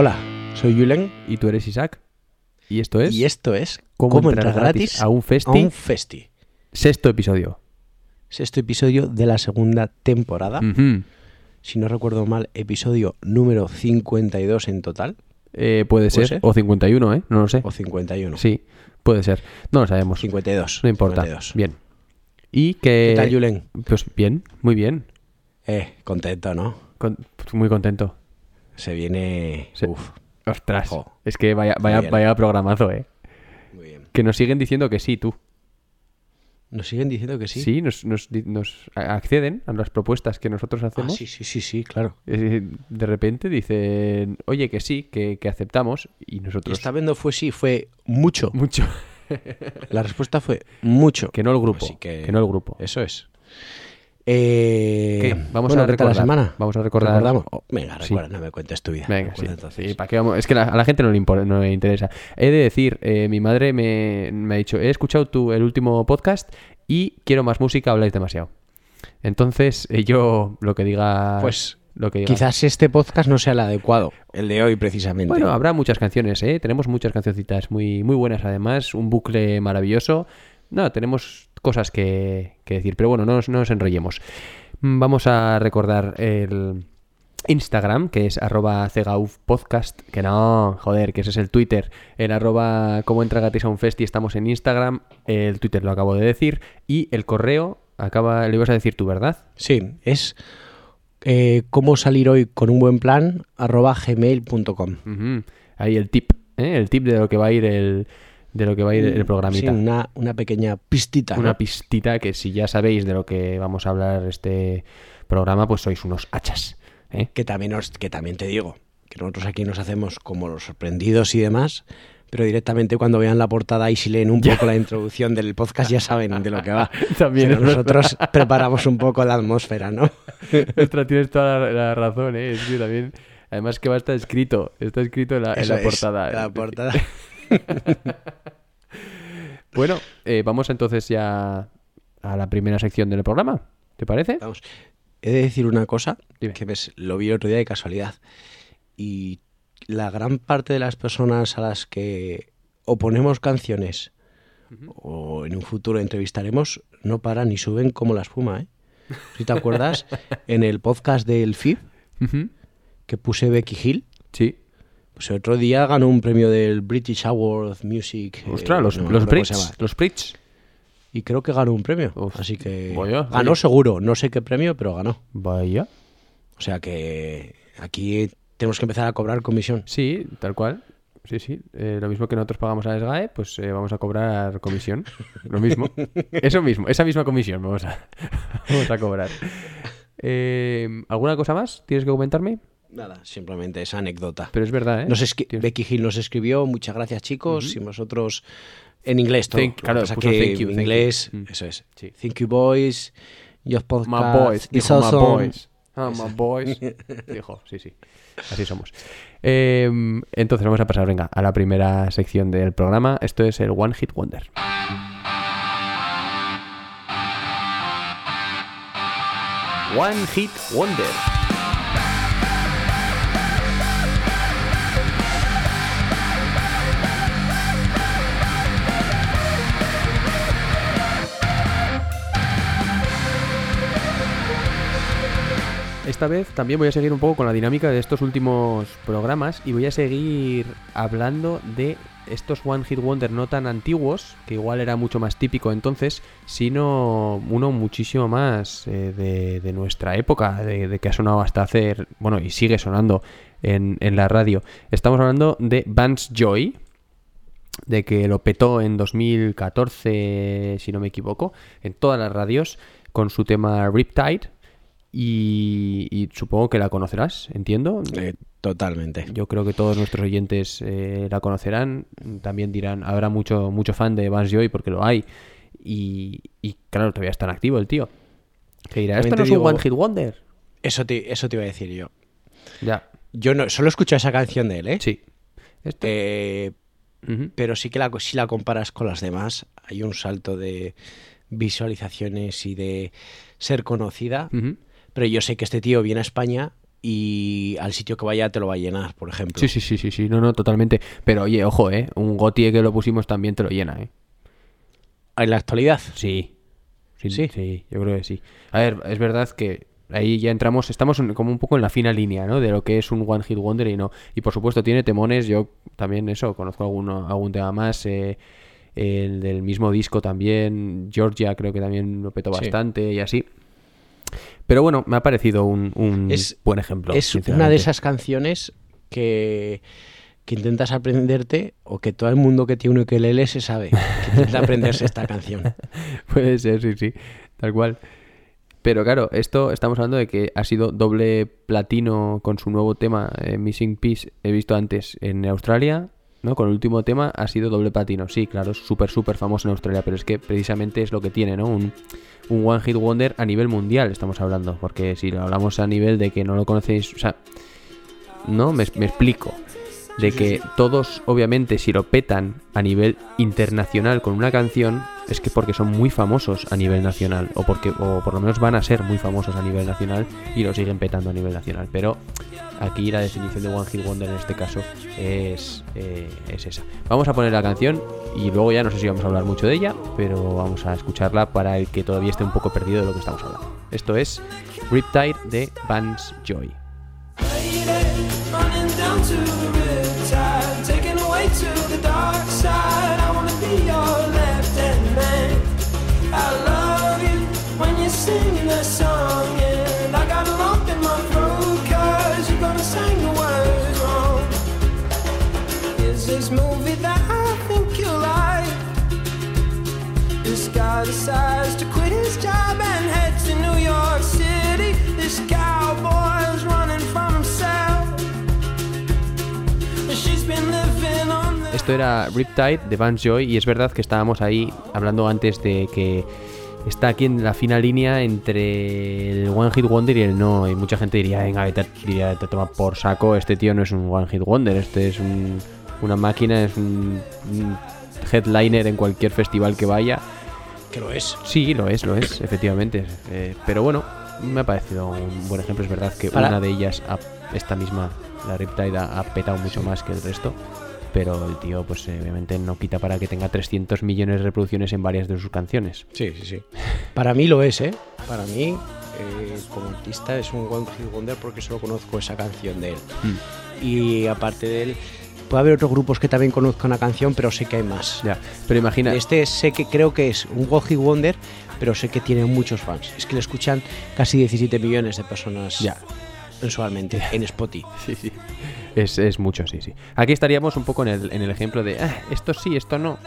Hola, soy Julen Y tú eres Isaac. Y esto es y esto es ¿Cómo entrar gratis a un festi? a un festi. sexto episodio. Sexto episodio de la segunda temporada. Si no recuerdo mal, episodio número 52 en total. Eh, puede ser. ser. O 51, ¿eh? No lo sé. O 51. Sí, puede ser. No lo sabemos. 52. No importa. 52. Bien. Y que... ¿Qué tal, Julen? Pues bien, muy bien. Eh, contento, ¿no? Con- pues muy contento. Se viene... Sí. Uf, Ostras. Jo. Es que vaya, vaya, vaya programazo, ¿eh? muy bien. Que nos siguen diciendo que sí, tú. Nos siguen diciendo que Sí, sí. nos, nos, acceden a las propuestas que nosotros Ah, hacemos. sí, sí, sí, sí, claro. De repente dicen, oye, que sí, que, que aceptamos. Y Y nosotros... esta vez no fue sí, fue mucho. Mucho. La respuesta fue mucho. Que no el grupo. Así que- que no el grupo. Eso es. Eh, ¿Qué? Vamos bueno, a ¿qué tal la recordar. semana? Vamos a recordar. ¿Recordamos? Oh, venga, Sí. recuerda, no me cuentes tu vida. Venga, sí. Entonces. Sí, ¿para qué vamos? Es que la- a la gente no le, impor- no le interesa. He de decir, eh, mi madre me, me ha dicho, he escuchado tu, el último podcast y quiero más música, habláis demasiado. Entonces, eh, yo lo que diga... Pues, lo que diga- Quizás este podcast no sea el adecuado, el de hoy precisamente. Bueno, habrá muchas canciones, ¿eh? Tenemos muchas cancioncitas muy, muy buenas además, un bucle maravilloso. No, tenemos cosas que, que decir, pero bueno, no nos, no nos enrollemos. Mm, Vamos a recordar el Instagram, que es arroba cegaufpodcast, que no, joder, que ese es el Twitter. El arroba como entra gratis a un festi estamos en Instagram, el Twitter lo acabo de decir, y el correo, acaba, lo ibas a decir tú, ¿verdad? Sí, es eh, cómo salir hoy con un buen plan, arroba gmail.com. Ahí el tip, ¿eh? el tip de lo que va a ir el, de lo que va a ir el programita. Sí, una, una pequeña pistita. ¿no? una pistita que si ya sabéis de lo que vamos a hablar este programa, pues sois unos hachas. ¿eh? que, también os- que también te digo, que nosotros aquí nos hacemos como los sorprendidos y demás, pero directamente cuando vean la portada y si leen un poco la introducción del podcast ya saben de lo que va. También Pero nosotros preparamos un poco la atmósfera, ¿no? Ostras, tienes toda la, la razón, ¿eh? Es que también... Además que va a estar escrito, está escrito en la, en la es, portada. La portada. Bueno, eh, vamos entonces ya a la primera sección del programa, ¿te parece? Vamos, he de decir una cosa Dime. que ves, lo vi el otro día de casualidad. Y la gran parte de las personas a las que oponemos canciones o en un futuro entrevistaremos no paran ni suben como la espuma, ¿eh? Si te acuerdas, en el podcast del FIB que puse Becky Hill, Sí. Pues el otro día ganó un premio del British Award of Music. eh, Ostras, los, no los. Brits, los Brits. Y creo que ganó un premio. Uf, así que vaya, ganó seguro. No sé qué premio, pero ganó. Vaya. O sea que aquí tenemos que empezar a cobrar comisión. Sí, tal cual. Sí, sí. Eh, lo mismo que nosotros pagamos a SGAE, pues eh, vamos a cobrar comisión. Lo mismo. Eso mismo, esa misma comisión vamos a, vamos a cobrar. Eh, ¿Alguna cosa más tienes que comentarme? Nada, simplemente esa anécdota. Pero es verdad, ¿eh? Nos Becky Hill nos escribió, muchas gracias chicos, y nosotros en inglés todo. Que claro, pasa puso que thank you, en thank inglés, you. Mm. eso es. Sí. Thank you boys, your podcast My boys, dijo my awesome. boys. Ah, my boys. Dijo, sí, sí. Así somos. Eh, entonces vamos a pasar, venga, a la primera sección del programa. Esto es el One Hit Wonder. One Hit Wonder. Esta vez también voy a seguir un poco con la dinámica de estos últimos programas y voy a seguir hablando de estos One Hit Wonder no tan antiguos, que igual era mucho más típico entonces, sino uno muchísimo más eh, de, nuestra época, de, de que ha sonado hasta hacer, bueno, y sigue sonando en, en la radio. Estamos hablando de Vance Joy, de que lo petó en 2014, si no me equivoco, en todas las radios con su tema Riptide. Y, y supongo que la conocerás, entiendo. Eh, totalmente. Yo creo que todos nuestros oyentes eh, la conocerán. También dirán, habrá mucho, mucho fan de Vance Joy porque lo hay. Y, y claro, todavía está en activo el tío. Que dirá, esto no es un One Hit Wonder. Eso te, eso te iba a decir yo. Ya, Yo no, solo escucho esa canción de él, ¿eh? sí. Eh, Ujú. pero sí que la, si la comparas con las demás, hay un salto de visualizaciones y de ser conocida. Ujú. Pero yo sé que este tío viene a España y al sitio que vaya te lo va a llenar, por ejemplo. Sí, sí, sí, sí, sí, no, no, totalmente. Pero oye, ojo, ¿eh? Un Gotie que lo pusimos también te lo llena, ¿eh? En la actualidad. Sí. Sí, ¿Sí? sí, yo creo que sí. A ver, es verdad que ahí ya entramos, estamos como un poco en la fina línea, ¿no? De lo que es un One Hit Wonder y no. Y por supuesto tiene temones, yo también eso, conozco alguno, algún tema más. eh, el del mismo disco también, Georgia creo que también lo petó Sí. bastante y así. Pero bueno, me ha parecido un, un Es- buen ejemplo. es una de esas canciones que, que intentas aprenderte o que todo el mundo que tiene un ukelele se sabe. Que intenta aprenderse esta canción. Puede ser, sí, sí, tal cual. Pero claro, esto estamos hablando de que ha sido doble platino con su nuevo tema, eh, Missing Piece, he visto antes en Australia, ¿no? Con el último tema ha sido doble platino. Sí, claro, es súper, súper famoso en Australia, pero es que precisamente es lo que tiene, ¿no? Un, un One Hit Wonder a nivel mundial estamos hablando, porque si lo hablamos a nivel de que no lo conocéis, o sea, no, me, me explico. De que todos, obviamente, si lo petan a nivel internacional con una canción, es que porque son muy famosos a nivel nacional, o porque, o por lo menos van a ser muy famosos a nivel nacional y lo siguen petando a nivel nacional. Pero aquí la definición de One Hit Wonder en este caso es, eh, es esa. Vamos a poner la canción y luego ya no sé si vamos a hablar mucho de ella, pero vamos a escucharla para el que todavía esté un poco perdido de lo que estamos hablando. Esto es Riptide de Vance Joy. Esto era Riptide de Vance Joy y es verdad que estábamos ahí hablando antes de que está aquí en la fina línea entre el One Hit Wonder y el no. Y mucha gente diría, venga, a- diría, te toma por saco, este tío no es un One Hit Wonder, este es un- una máquina, es un, un headliner en cualquier festival que vaya. Que lo es. Sí, lo es, lo es, efectivamente. Eh, pero bueno, me ha parecido un buen ejemplo. Es verdad que Para- una de ellas, esta misma, la Riptide, ha petado mucho más que el resto. Pero el tío, pues eh, obviamente no quita para que tenga 300 millones de reproducciones en varias de sus canciones. Sí, sí, sí. Para mí lo es, ¿eh? Para mí, eh, como artista, es un One Hit Wonder porque solo conozco esa canción de él. Y aparte de él, puede haber otros grupos que también conozcan la canción, pero sé que hay más. Ya, pero imagina, Este sé que creo que es un One Hit Wonder, pero sé que tiene muchos fans. Es que le escuchan casi 17 millones de personas Ya. Mensualmente en Spotify. Sí, sí. Es, es mucho, sí, sí. Aquí estaríamos un poco en el, en el ejemplo de "Ah, esto sí, esto no.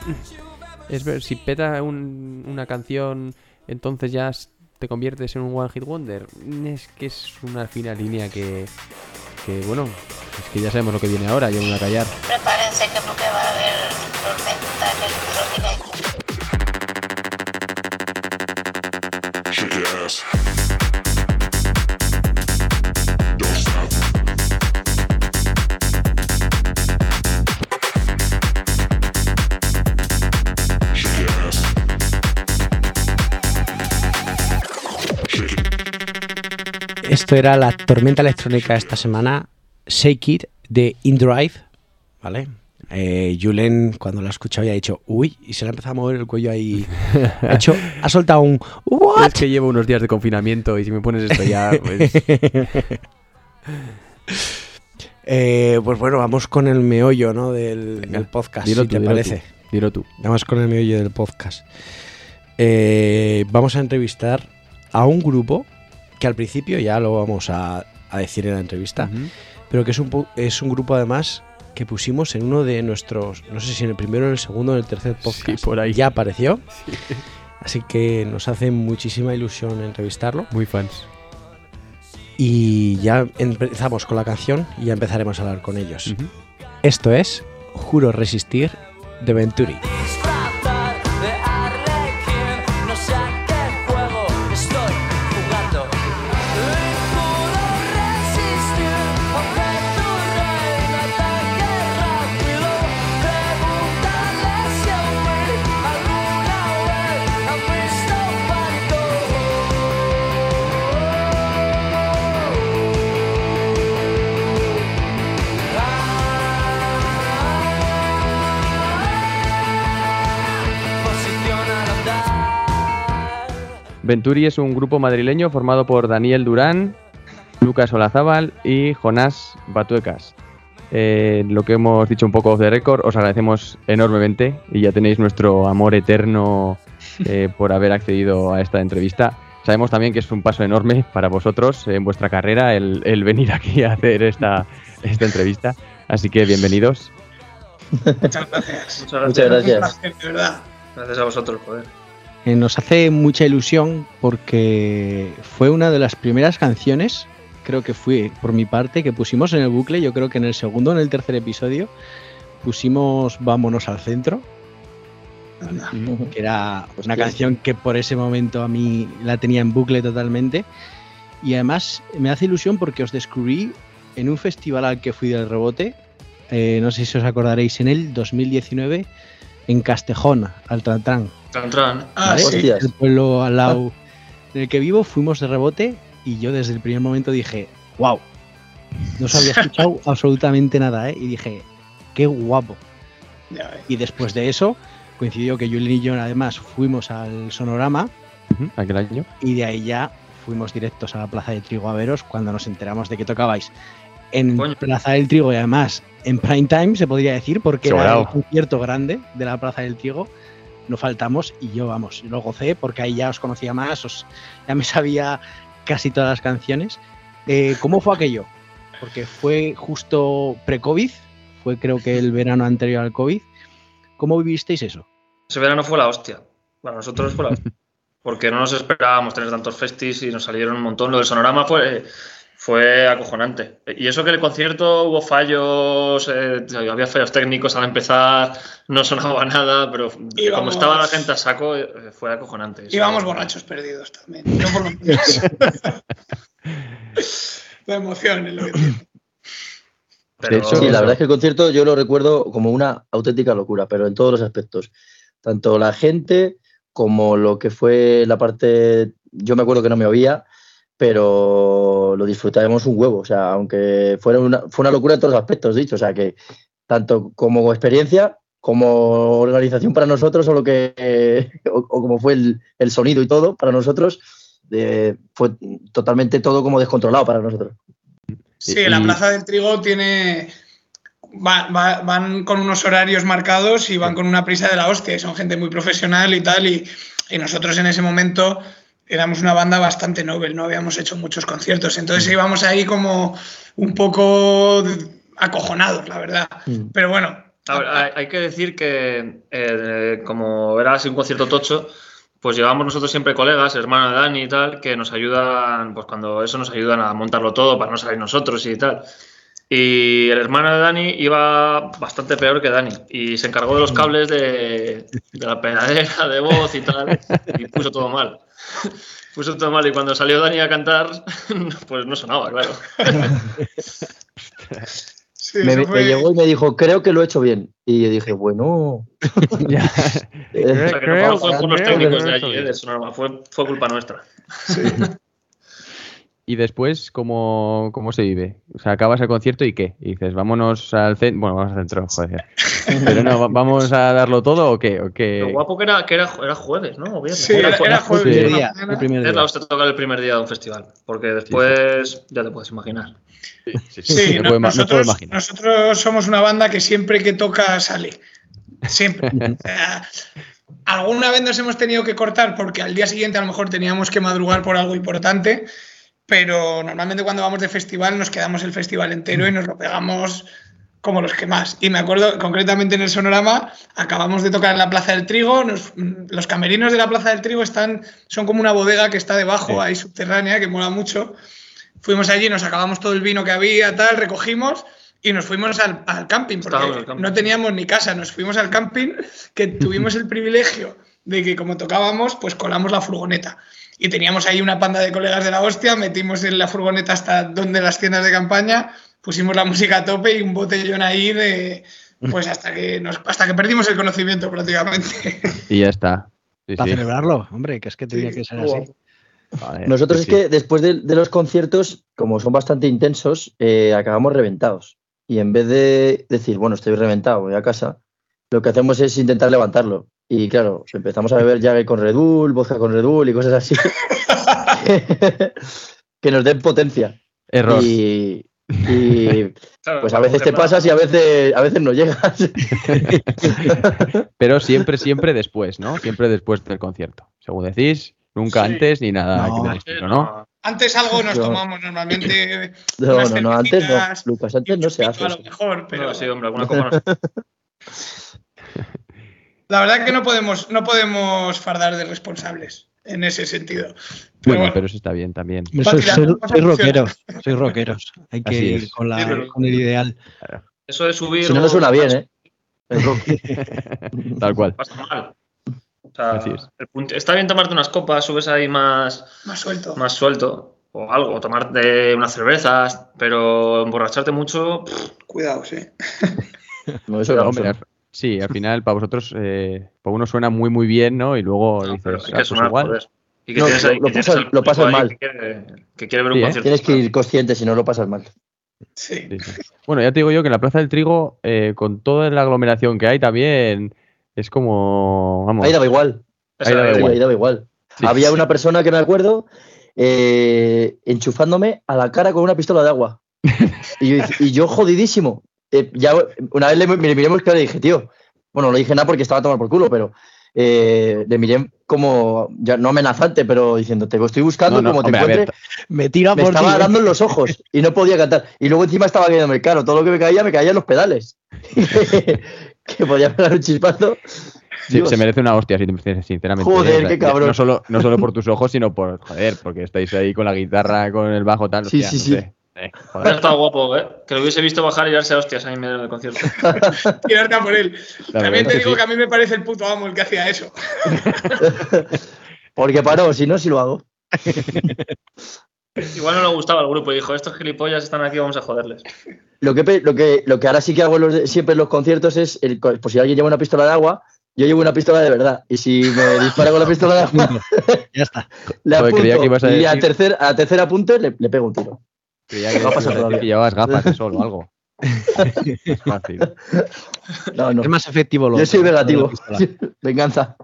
Es ver, si peta un- una canción, entonces ya te conviertes en un One Hit Wonder. Es que es una fina línea que, que bueno, es que ya sabemos lo que viene ahora, yo me voy a callar. Prepárense que porque va a haber tormenta electrónica. Esto era la tormenta electrónica esta semana, Shake It de InDrive, ¿vale? Eh, Julen, cuando la ha escuchado, ya ha dicho, uy, y se le ha empezado a mover el cuello ahí. Ha, hecho, ha soltado un, ¿what? Es que llevo unos días de confinamiento y si me pones esto ya, pues... Eh, pues bueno, vamos con el meollo ¿no? del, Venga, del podcast, dilo si tú, te parece. tú, dilo tú. Vamos con el meollo del podcast. Eh, vamos a entrevistar a un grupo que al principio ya lo vamos a, a decir en la entrevista, pero que es un, es un grupo además que pusimos en uno de nuestros, no sé si en el primero, en el segundo en el tercer podcast. por ahí. Ya apareció. Así que nos hace muchísima ilusión entrevistarlo. Muy fans. Y ya empezamos con la canción y ya empezaremos a hablar con ellos. Esto es Juro Resistir de Venturi. Venturi es un grupo madrileño formado por Daniel Durán, Lucas Olazábal y Jonás Batuecas. Eh, lo que hemos dicho un poco off the record, os agradecemos enormemente y ya tenéis nuestro amor eterno eh, por haber accedido a esta entrevista. Sabemos también que es un paso enorme para vosotros en vuestra carrera el, el venir aquí a hacer esta, esta entrevista. Así que bienvenidos. Muchas gracias. Muchas gracias. De verdad. Gracias a vosotros, joder. Eh, nos hace mucha ilusión porque fue una de las primeras canciones, creo que fue por mi parte, que pusimos en el bucle. Yo creo que en el segundo o en el tercer episodio pusimos Vámonos al centro, que era una canción que por ese momento a mí la tenía en bucle totalmente. Y además me hace ilusión porque os descubrí en un festival al que fui del rebote, eh, no sé si os acordaréis, en el 2019 en Castejón, al. Tran. Ah, ¿vale? sí. El pueblo al lado en el que vivo fuimos de rebote y yo desde el primer momento dije, wow, no os había escuchado absolutamente nada, ¿eh? Y dije, qué guapo. Y después de eso coincidió que Julien y yo además fuimos al Sonorama Aquel año. y de ahí ya fuimos directos a la Plaza de Trigo a veros cuando nos enteramos de que tocabais en Coño. Plaza del Trigo y además en prime time se podría decir porque era el concierto grande de la Plaza del Trigo no faltamos y yo vamos lo gocé porque ahí ya os conocía más os, ya me sabía casi todas las canciones Eh, ¿cómo fue aquello? porque fue justo pre-COVID fue creo que el verano anterior al COVID ¿cómo vivisteis eso? Ese verano fue la hostia. Para nosotros fue la hostia. Porque no nos esperábamos tener tantos festis y nos salieron un montón. Lo del sonorama fue, fue acojonante. Y eso que el concierto hubo fallos, eh, había fallos técnicos al empezar, no sonaba nada, pero como estaba la gente a saco, eh, fue acojonante. Íbamos borrachos perdidos también. No por lo menos. La emoción es lo que tiene. Pero- De hecho, Sí, la verdad es que el concierto yo lo recuerdo como una auténtica locura, pero en todos los aspectos. Tanto la gente como lo que fue la parte. Yo me acuerdo que no me oía, pero lo disfrutábamos un huevo. O sea, aunque fuera una, fue una locura en todos los aspectos, dicho. O sea, que tanto como experiencia, como organización para nosotros, o lo que. o, o como fue el, el sonido y todo para nosotros, eh, fue totalmente todo como descontrolado para nosotros. Sí, la Plaza del Trigo tiene. va- va- van con unos horarios marcados y van con una prisa de la hostia. Y son gente muy profesional y tal. Y, y nosotros en ese momento éramos una banda bastante novel, no habíamos hecho muchos conciertos. Entonces íbamos ahí como un poco acojonados, la verdad. Mm. Pero bueno, A ver, hay, hay que decir que eh, como era así un concierto tocho, pues llevamos nosotros siempre colegas, hermano de Dani y tal, que nos ayudan, pues cuando eso nos ayudan a montarlo todo para no salir nosotros y tal. Y el hermano de Dani iba bastante peor que Dani y se encargó de los cables de, de la pedadera de voz y tal y puso todo mal. Puso todo mal y cuando salió Dani a cantar, pues no sonaba, claro. sí, me, llegó y me dijo, creo que lo he hecho bien. Y yo dije, bueno. Ya. O sea, que no fue, fue culpa nuestra. Y después, ¿cómo, ¿cómo se vive? O sea, acabas el concierto y ¿qué? Y dices, vámonos al centro. Bueno, vamos al centro, joder. Pero no, ¿va- ¿vamos a darlo todo o qué? ¿O qué? Lo guapo que era, que era, era jueves, ¿no? O viernes. Sí, era, era jueves. día, mañana. el primer Es día. la hostia tocar el primer día de un festival. Porque después ya te puedes imaginar. Sí, Sí, no- puedo nosotros, imaginar. nosotros somos una banda que siempre que toca sale. Siempre. Alguna vez nos hemos tenido que cortar porque al día siguiente a lo mejor teníamos que madrugar por algo importante, pero normalmente cuando vamos de festival nos quedamos el festival entero y nos lo pegamos como los que más. Y me acuerdo concretamente en el Sonorama, acabamos de tocar en la Plaza del Trigo, nos- los camerinos de la Plaza del Trigo están, son como una bodega que está debajo, ahí subterránea, que mola mucho. Fuimos allí, nos acabamos todo el vino que había, tal, recogimos y nos fuimos al, al camping, porque camping. no teníamos ni casa, nos fuimos al camping, que tuvimos el privilegio de que como tocábamos, pues colamos la furgoneta. Y teníamos ahí una panda de colegas de la hostia, metimos en la furgoneta hasta donde las tiendas de campaña, pusimos la música a tope y un botellón ahí de... Pues hasta que, nos, hasta que perdimos el conocimiento prácticamente. Y ya está. Sí, Para sí. celebrarlo, hombre, que es que tenía que ser así. Nosotros sí, es que después de, de los conciertos, como son bastante intensos, eh, acabamos reventados. Y en vez de decir, bueno, estoy reventado, voy a casa, lo que hacemos es intentar levantarlo. Y claro, empezamos a beber Jagger con Red Bull, vodka con Red Bull y cosas así. que nos den potencia. Error. Y, y, Claro, pues a veces te pasas y a veces, a veces no llegas. Pero siempre, siempre después, ¿no? Siempre después del concierto. Según decís, nunca Sí. antes ni nada No, estilo, ¿no? Antes algo nos No. tomamos normalmente. No, unas no, no, antes no. Lucas, antes no se hace. a lo mejor, pero sí, hombre, alguna copa no. la verdad que no podemos, no podemos fardar de responsables en ese sentido. Pero Bueno, bueno, pero eso está bien también. Soy, soy- soy rockeros, soy rockeros. Hay que ir con, la- Sí, con el ideal. Eso de subir. Si no, no suena bien, ¿eh? El rock. Tal cual. Pasa mal. O sea, Así es. el punto- está bien tomarte unas copas, subes ahí más, más suelto. más suelto. O algo, o tomarte unas cervezas, pero emborracharte mucho. pff, Cuidado, sí. No, eso no, hombre, eso al- sí, al final para vosotros, eh, para uno suena muy muy bien, ¿no? Y luego no, dices, hay "Ah, que pues sonar, igual. joder. Y que No, tienes lo- ahí, lo que tienes pasas- lo mal. Que quiere, que quiere ver Sí, un ¿eh? concierto. Tienes que ir consciente, si no lo pasas mal. Sí. Sí, sí. Bueno, ya te digo yo que en la Plaza del Trigo, eh, con toda la aglomeración que hay también, es como, vamos, Ahí daba igual. Ahí daba igual. ahí daba igual. Sí. Había una persona que me acuerdo eh, enchufándome a la cara con una pistola de agua. Y yo, y yo jodidísimo. Eh, ya una vez le, me le miré muy claro y dije, tío, bueno, no le dije nada porque estaba a tomar por culo, pero eh, le miré como, ya no amenazante, pero diciendo, te estoy buscando, No, no, como te hombre, encuentre. Me tira Me por estaba dando en los ojos y no podía cantar. Y luego encima estaba cayéndome caro. Todo lo que me caía, me caía en los pedales. que podía pegar un chispazo. Sí, se merece una hostia, sin- sinceramente. Joder, qué cabrón. No solo, no solo por tus ojos, sino por, joder, porque estáis ahí con la guitarra, con el bajo, tal. Sí, hostia, sí, no sí. sé. Eh, joder, estado guapo, ¿eh? Que lo hubiese visto bajar y darse a hostias ahí en medio del concierto. Tirarte a por él. La También te que digo sí. que a mí me parece el puto amo el que hacía eso. Porque paró, si no, si lo hago. Igual no le gustaba al grupo y dijo: Estos gilipollas están aquí, vamos a joderles. Lo que, lo que, lo que ahora sí que hago en los siempre en los conciertos es, el, pues si alguien lleva una pistola de agua, yo llevo una pistola de verdad. Y si me dispara con la pistola de agua, Ya está. le Joder, creía apunto. que ibas a y a tercer, a tercer apunte le, le pego un tiro. Creía que, a todavía. que llevabas gafas de sol o algo. Es fácil. No, no. Es más efectivo lo Yo soy pistola. Venganza.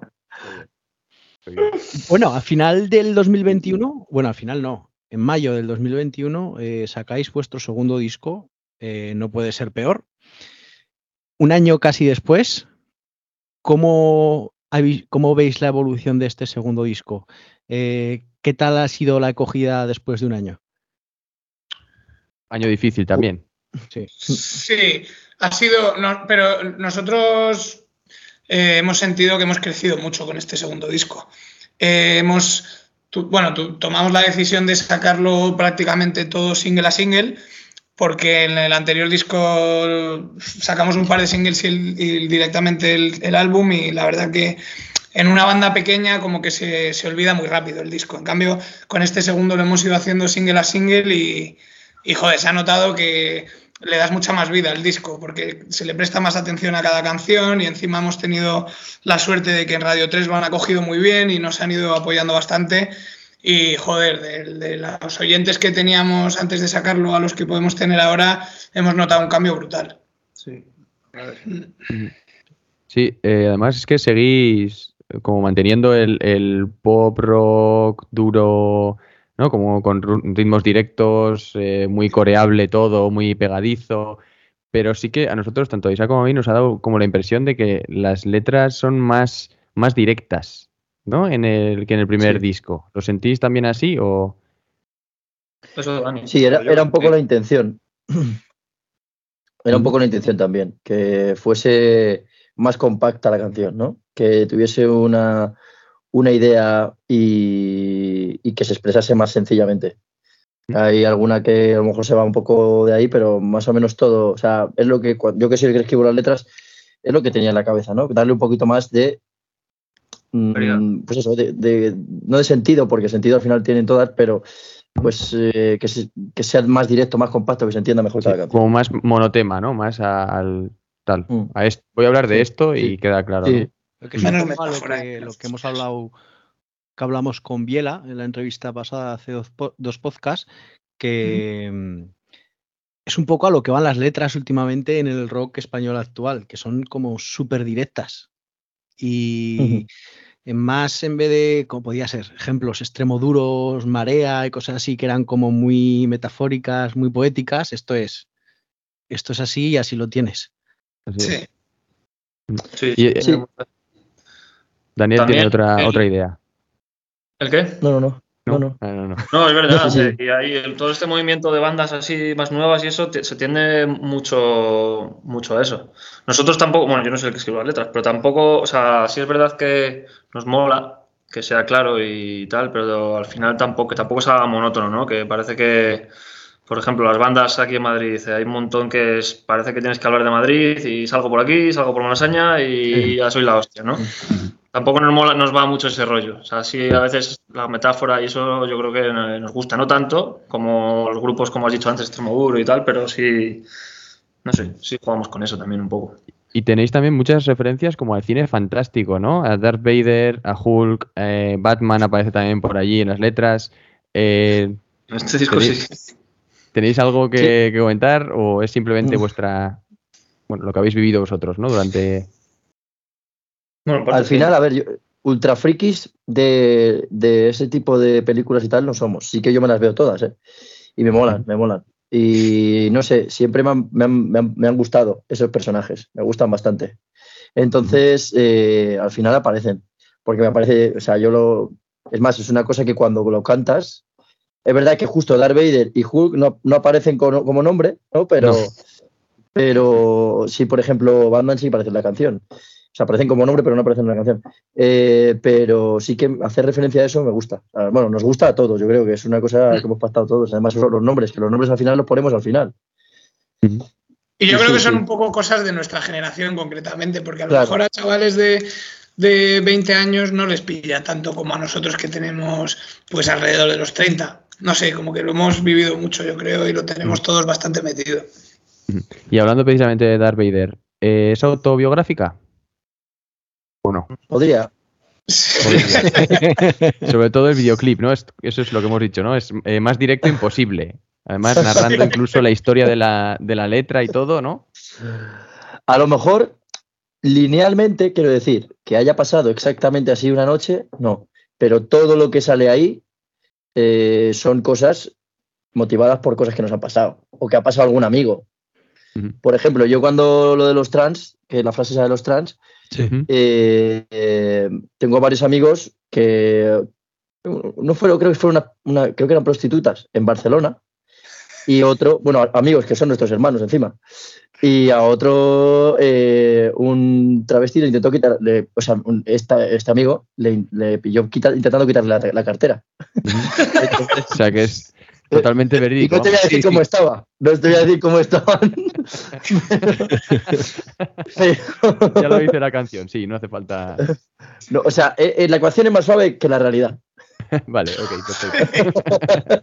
Bueno, a final del 2021, bueno, al final no, en mayo del 2021 eh, sacáis vuestro segundo disco, eh, No puede ser peor. Un año casi después, ¿cómo, cómo veis la evolución de este segundo disco? Eh, ¿Qué tal ha sido la acogida después de un año? Año difícil también. Sí. Sí, ha sido. no- pero nosotros eh, hemos sentido que hemos crecido mucho con este segundo disco. Eh, hemos. tu- bueno, tu- tomamos la decisión de sacarlo prácticamente todo single a single, porque en el anterior disco sacamos un par de singles y, el- y directamente el, el álbum, y la verdad que en una banda pequeña como que se, se olvida muy rápido el disco. En cambio, con este segundo lo hemos ido haciendo single a single y, y joder, se ha notado que le das mucha más vida al disco porque se le presta más atención a cada canción y encima hemos tenido la suerte de que en Radio 3 lo han acogido muy bien y nos han ido apoyando bastante Y joder, de, de los oyentes que teníamos antes de sacarlo a los que podemos tener ahora, hemos notado un cambio brutal. Sí. Sí, eh, además es que seguís como manteniendo el, el pop rock duro, ¿no? Como con ritmos directos, eh, muy coreable todo, muy pegadizo. Pero sí que a nosotros, tanto a Isa como a mí, nos ha dado como la impresión de que las letras son más, más directas, ¿no? En el, que en el primer Sí. disco. ¿Lo sentís también así o...? Eso, Dani. Sí, era, era un poco la intención. Era un poco la intención también, que fuese más compacta la canción, ¿no? Que tuviese una, una idea y, y que se expresase más sencillamente. Hay alguna que a lo mejor se va un poco de ahí, pero más o menos todo, o sea, es lo que yo que soy el que escribo las letras, es lo que tenía en la cabeza, ¿no? Darle un poquito más de, mm, pues eso, de, de- no de sentido, porque sentido al final tienen todas, pero pues eh, que, se- que sea más directo, más compacto, que se entienda mejor cada canción. Como más monotema, ¿no? Más a- al tal. Mm. A esto. Voy a hablar de Sí, esto y sí, queda claro. sí. ¿no? Lo que es Menos un poco a lo metáfora, que, ¿eh? lo que hemos hablado, que hablamos con Biela en la entrevista pasada hace dos, dos podcasts, que mm, es un poco a lo que van las letras últimamente en el rock español actual, que son como súper directas. Y en más, en vez de, como podía ser, ejemplos extremoduros, marea y cosas así que eran como muy metafóricas, muy poéticas, esto es, esto es así y así lo tienes. Así es. Sí. Sí, Y- sí. Daniel También tiene otra, el- otra idea. ¿El qué? No, no, no. no, no. Ah, no, no. No, es verdad. Sí, sí. Y ahí todo este movimiento de bandas así más nuevas y eso se tiende mucho, mucho a eso. Nosotros tampoco, bueno, yo no soy el que escribo las letras, pero tampoco, o sea, sí es verdad que nos mola que sea claro y tal, pero al final tampoco, que tampoco sea monótono, ¿no? Que parece que, por ejemplo, las bandas aquí en Madrid, eh, hay un montón que es, parece que tienes que hablar de Madrid y salgo por aquí, salgo por Malasaña y ya soy la hostia, ¿no? Tampoco nos mola, nos va mucho ese rollo. O sea, sí, a veces la metáfora y eso yo creo que nos gusta, no tanto como los grupos, como has dicho antes, Extremoduro y tal, pero sí, no sé, sí jugamos con eso también un poco. Y tenéis también muchas referencias como al cine fantástico, ¿no? A Darth Vader, a Hulk, eh, Batman aparece también por allí en las letras. Eh, Este disco sí. ¿Tenéis, ¿Tenéis algo que, que comentar o es simplemente vuestra, bueno, lo que habéis vivido vosotros, ¿no? Durante... Bueno, Al final, a ver, yo- ultra frikis de, de ese tipo de películas y tal no somos. Sí que yo me las veo todas, ¿eh? Y me molan, me molan. Y no sé, siempre me han, me han- me han- me han gustado esos personajes, me gustan bastante. Entonces, eh, al final aparecen, porque me parece, o sea, yo lo... Es más, es una cosa que cuando lo cantas, es verdad que justo Darth Vader y Hulk no, no aparecen como, como nombre, ¿no? Pero, No. pero sí, por ejemplo, Batman sí aparece en la canción. Sea, aparecen como nombre, pero no aparecen en la canción. Eh, pero sí que hacer referencia a eso me gusta. Ah, Bueno, nos gusta a todos, yo creo que es una cosa que hemos pactado todos. Además, son los nombres, que los nombres al final los ponemos al final. Y yo Sí, creo que son sí. un poco cosas de nuestra generación concretamente, porque a lo Claro. mejor a chavales de, de 20 años no les pilla tanto como a nosotros que tenemos pues alrededor de los 30. No sé, como que lo hemos vivido mucho, yo creo, y lo tenemos todos bastante metido. Y hablando precisamente de Darth Vader, ¿eh, ¿es autobiográfica? ¿O no? Podría. Sobre todo el videoclip, ¿no? Es- eso es lo que hemos dicho, ¿no? Es eh, más directo imposible. Además, narrando incluso la historia de la, de la letra y todo, ¿no? A lo mejor, linealmente, quiero decir, que haya pasado exactamente así una noche, no. Pero todo lo que sale ahí eh, son cosas motivadas por cosas que nos han pasado o que ha pasado algún amigo. Por ejemplo, yo cuando lo de los trans, que la frase esa de los trans, Ujú. eh, eh, tengo varios amigos que no fueron, creo que fueron una, una- creo que eran prostitutas en Barcelona y otro, bueno, amigos que son nuestros hermanos encima. Y a otro, eh, un travesti le intentó quitar, le- o sea, un- esta- este amigo le, le pilló quita- intentando quitarle la, la cartera. Entonces, O sea que es totalmente y verídico. no te voy a decir Sí, cómo sí. estaba, no te voy a decir cómo estaban. Pero- Ya lo dice la canción, sí, no hace falta. no, o sea, eh, eh, la ecuación es más suave que la realidad. Vale, ok, perfecto.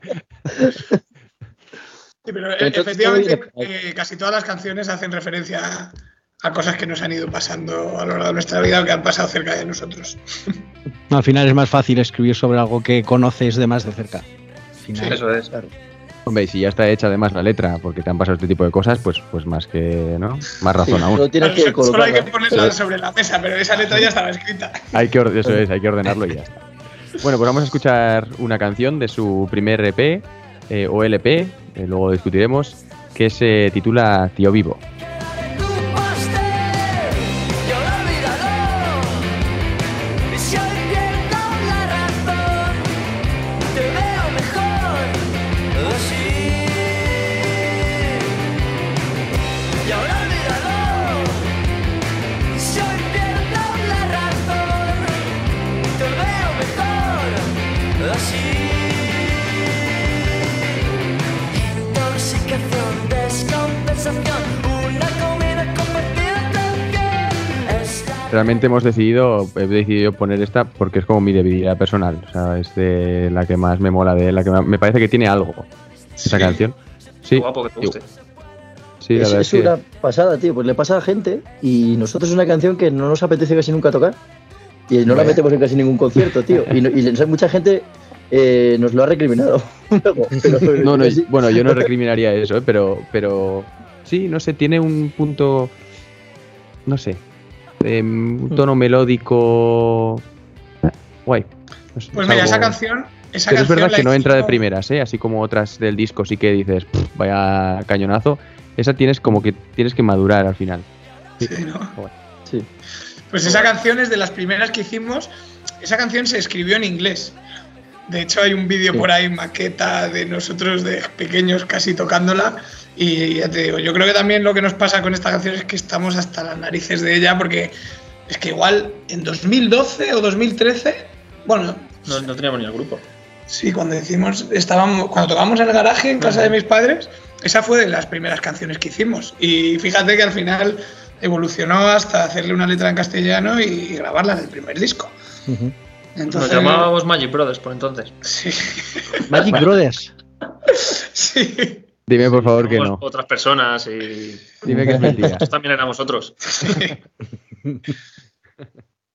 Sí, pero eh, Entonces, efectivamente eh, casi todas las canciones hacen referencia a cosas que nos han ido pasando a lo largo de nuestra vida o que han pasado cerca de nosotros. Al final es más fácil escribir sobre algo que conoces de más de cerca. Eso es. Hombre, y si ya está hecha además la letra, porque te han pasado este tipo de cosas, pues, pues más que, ¿no? Más razón aún. Solo tienes que Solo hay que ponerla sobre la mesa, pero esa letra ya estaba escrita. Hay que, eso es, hay que ordenarlo y ya está. Bueno, pues vamos a escuchar una canción de su primer EP eh, o LP, eh, luego discutiremos, que se titula Tío Vivo. Realmente hemos decidido, he decidido poner esta porque es como mi debilidad personal. O sea, es de la que más me mola, de la que más- me parece que tiene algo. Esa Sí. canción. Sí, guapo que te guste. sí, la Es, que- una pasada, tío. Pues le pasa a gente y nosotros es una canción que no nos apetece casi nunca tocar. Y no la metemos en casi ningún concierto, tío. Y, no- y mucha gente eh, nos lo ha recriminado. Pero- No, no, sí. bueno, yo no recriminaría eso, ¿eh? pero, pero sí, no sé, tiene un punto, no sé, em, un tono melódico eh, guay. No sé, Pues es mira, esa algo- canción. Esa Pero es canción verdad la que no entra de primeras, ¿eh? Así como otras del disco sí que dices, "Pff, vaya cañonazo. Esa tienes como que tienes que madurar al final. Sí, ¿no? Sí. Pues esa canción es de las primeras que hicimos. Esa canción se escribió en inglés. De hecho, hay un vídeo Sí. por ahí, maqueta de nosotros de pequeños casi tocándola. Y ya te digo, yo creo que también lo que nos pasa con esta canción es que estamos hasta las narices de ella, porque es que igual en 2012 o 2013, bueno, No, no teníamos ni el grupo. sí, cuando hicimos, estábamos, cuando tocamos en el garaje en casa de mis padres, esa fue de las primeras canciones que hicimos. Y fíjate que al final evolucionó hasta hacerle una letra en castellano y grabarla en el primer disco. Ujú. Entonces, Nos llamábamos Magic Brothers por entonces. Sí, Magic Brothers. sí. Dime por favor que no. Otras personas y Dime que es mentira. nosotros también éramos otros.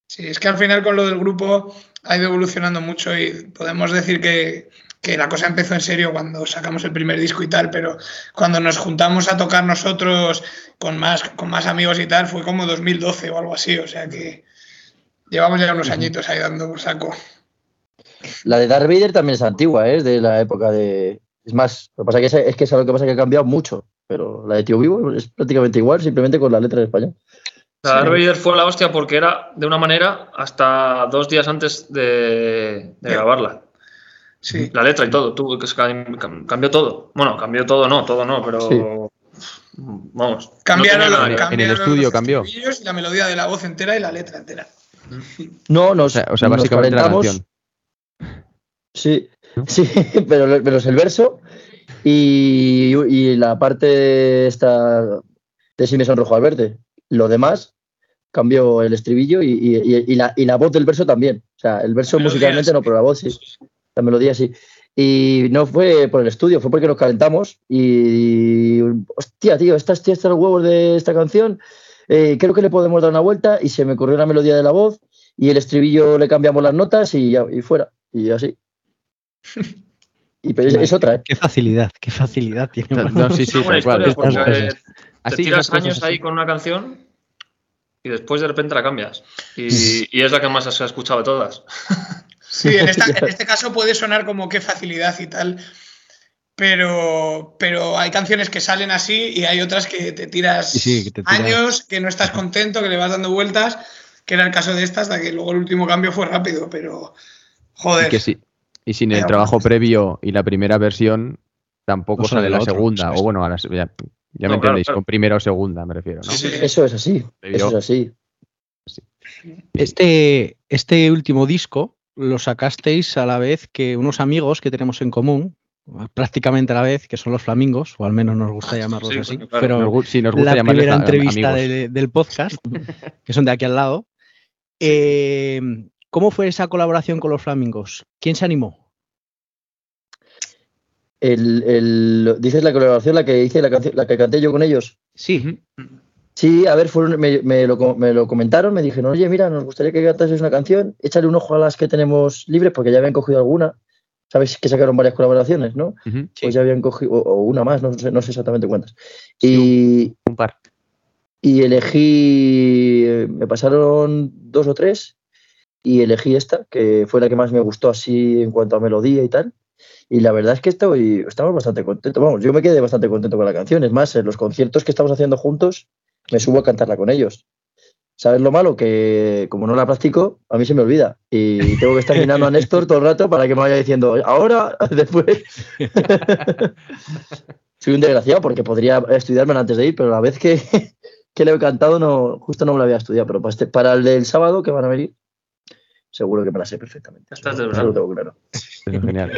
Sí, es que al final con lo del grupo ha ido evolucionando mucho y podemos decir que, que la cosa empezó en serio cuando sacamos el primer disco y tal, pero cuando nos juntamos a tocar nosotros con más, con más amigos y tal fue como 2012 o algo así, o sea que llevamos ya unos añitos ahí dando por saco. La de Darth Vader también es antigua, ¿eh? es de la época de. Es más, lo que pasa que es, es que es lo que pasa que ha cambiado mucho. Pero la de Tío Vivo es prácticamente igual, simplemente con la letra en español. La Darth Vader fue la hostia porque era de una manera hasta dos días antes de, de grabarla. Sí, La letra y todo, tuvo cam- cambió todo. Bueno, cambió todo, no, todo no, pero vamos. cambiaron, no ver. cambiaron estudio los cambió. y la melodía de la voz entera y la letra entera. No, nos, O sea, o sea, nos básicamente la calentamos. canción. Sí, sí, pero, pero es el verso y, y la parte esta de si me sonrojo al verte. Lo demás cambió el estribillo y, y- y- y la, y la voz del verso también. O sea, el verso musicalmente no, pero la voz sí. La melodía sí. Y no fue por el estudio, fue porque nos calentamos y. Hostia, tío, esta hostia, está los huevos de esta canción. Eh, creo que le podemos dar una vuelta y se me ocurrió la melodía de la voz y el estribillo le cambiamos las notas y, ya, y fuera. Y así. Y pero es, es otra, ¿eh? Qué facilidad, qué facilidad tiene. No, no, sí, sí, tal cual. cosas. te Así, tiras años así. ahí con una canción y después de repente la cambias. Y, y es la que más se ha escuchado de todas. Sí, en, esta- en este caso puede sonar como qué facilidad y tal, pero, pero hay canciones que salen así y hay otras que te tiras Sí, sí, que te tiras. años, que no estás contento, que le vas dando vueltas, que era el caso de esta, hasta que luego el último cambio fue rápido, pero joder. Y, que sí. y sin el trabajo previo y la primera versión, tampoco No sale la otro, segunda. O bueno, a las- ya, ya No, me claro, entendéis, claro. con primera o segunda me refiero, ¿no? Sí. Eso es así. Eso es así. Este, este último disco lo sacasteis a la vez que unos amigos que tenemos en común, prácticamente a la vez, que son los flamingos, o al menos nos gusta llamarlos Sí, así, claro. pero Nos sí, nos gusta la primera entrevista de- del podcast, que son de aquí al lado. Eh, ¿Cómo fue esa colaboración con los flamingos? ¿Quién se animó? El, el- dices la colaboración, la que hice, la, canción, la que canté yo con ellos. Sí, Sí, a ver, fueron, me, me lo, me lo comentaron, me dijeron, oye, mira, nos gustaría que cantases una canción, échale un ojo a las que tenemos libres, porque ya habían cogido alguna. Sabes que sacaron varias colaboraciones, ¿no? Pues ya habían cogido, o, o una más, no sé, no sé exactamente cuántas. Y, Un par. y elegí, me pasaron dos o tres, y elegí esta, que fue la que más me gustó así en cuanto a melodía y tal. Y la verdad es que estoy, estamos bastante contentos. Vamos, yo me quedé bastante contento con la canción. Es más, en los conciertos que estamos haciendo juntos, me subo a cantarla con ellos. ¿Sabes lo malo? Que como no la practico, a mí se me olvida. Y tengo que estar mirando a Néstor todo el rato para que me vaya diciendo, ahora, después. Soy un desgraciado porque podría estudiarme antes de ir, pero la vez que, que le he cantado, no, justo no me la había estudiado. Pero para, este- para el del sábado, que van a venir, seguro que me la sé perfectamente. Estás lo desvelado. tengo claro. Pero genial.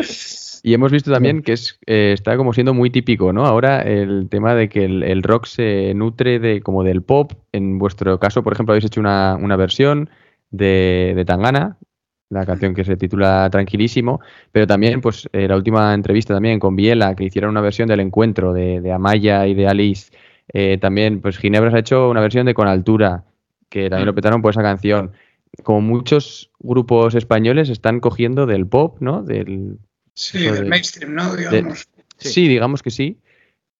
Y hemos visto también que es eh, está como siendo muy típico, ¿no? Ahora el tema de que el, el rock se nutre de como del pop. En vuestro caso, por ejemplo, habéis hecho una, una versión de, de Tangana, la canción que se titula Tranquilísimo, pero también, pues, eh, la última entrevista también con Biela, que hicieron una versión del encuentro de, de Amaya y de Alice. Eh, también, pues, Ginebra se ha hecho una versión de Con Altura, que también lo petaron por esa canción. Como muchos grupos españoles están cogiendo del pop, ¿no? Del, Sí, del de- mainstream, ¿no? Digamos. Sí, digamos que sí.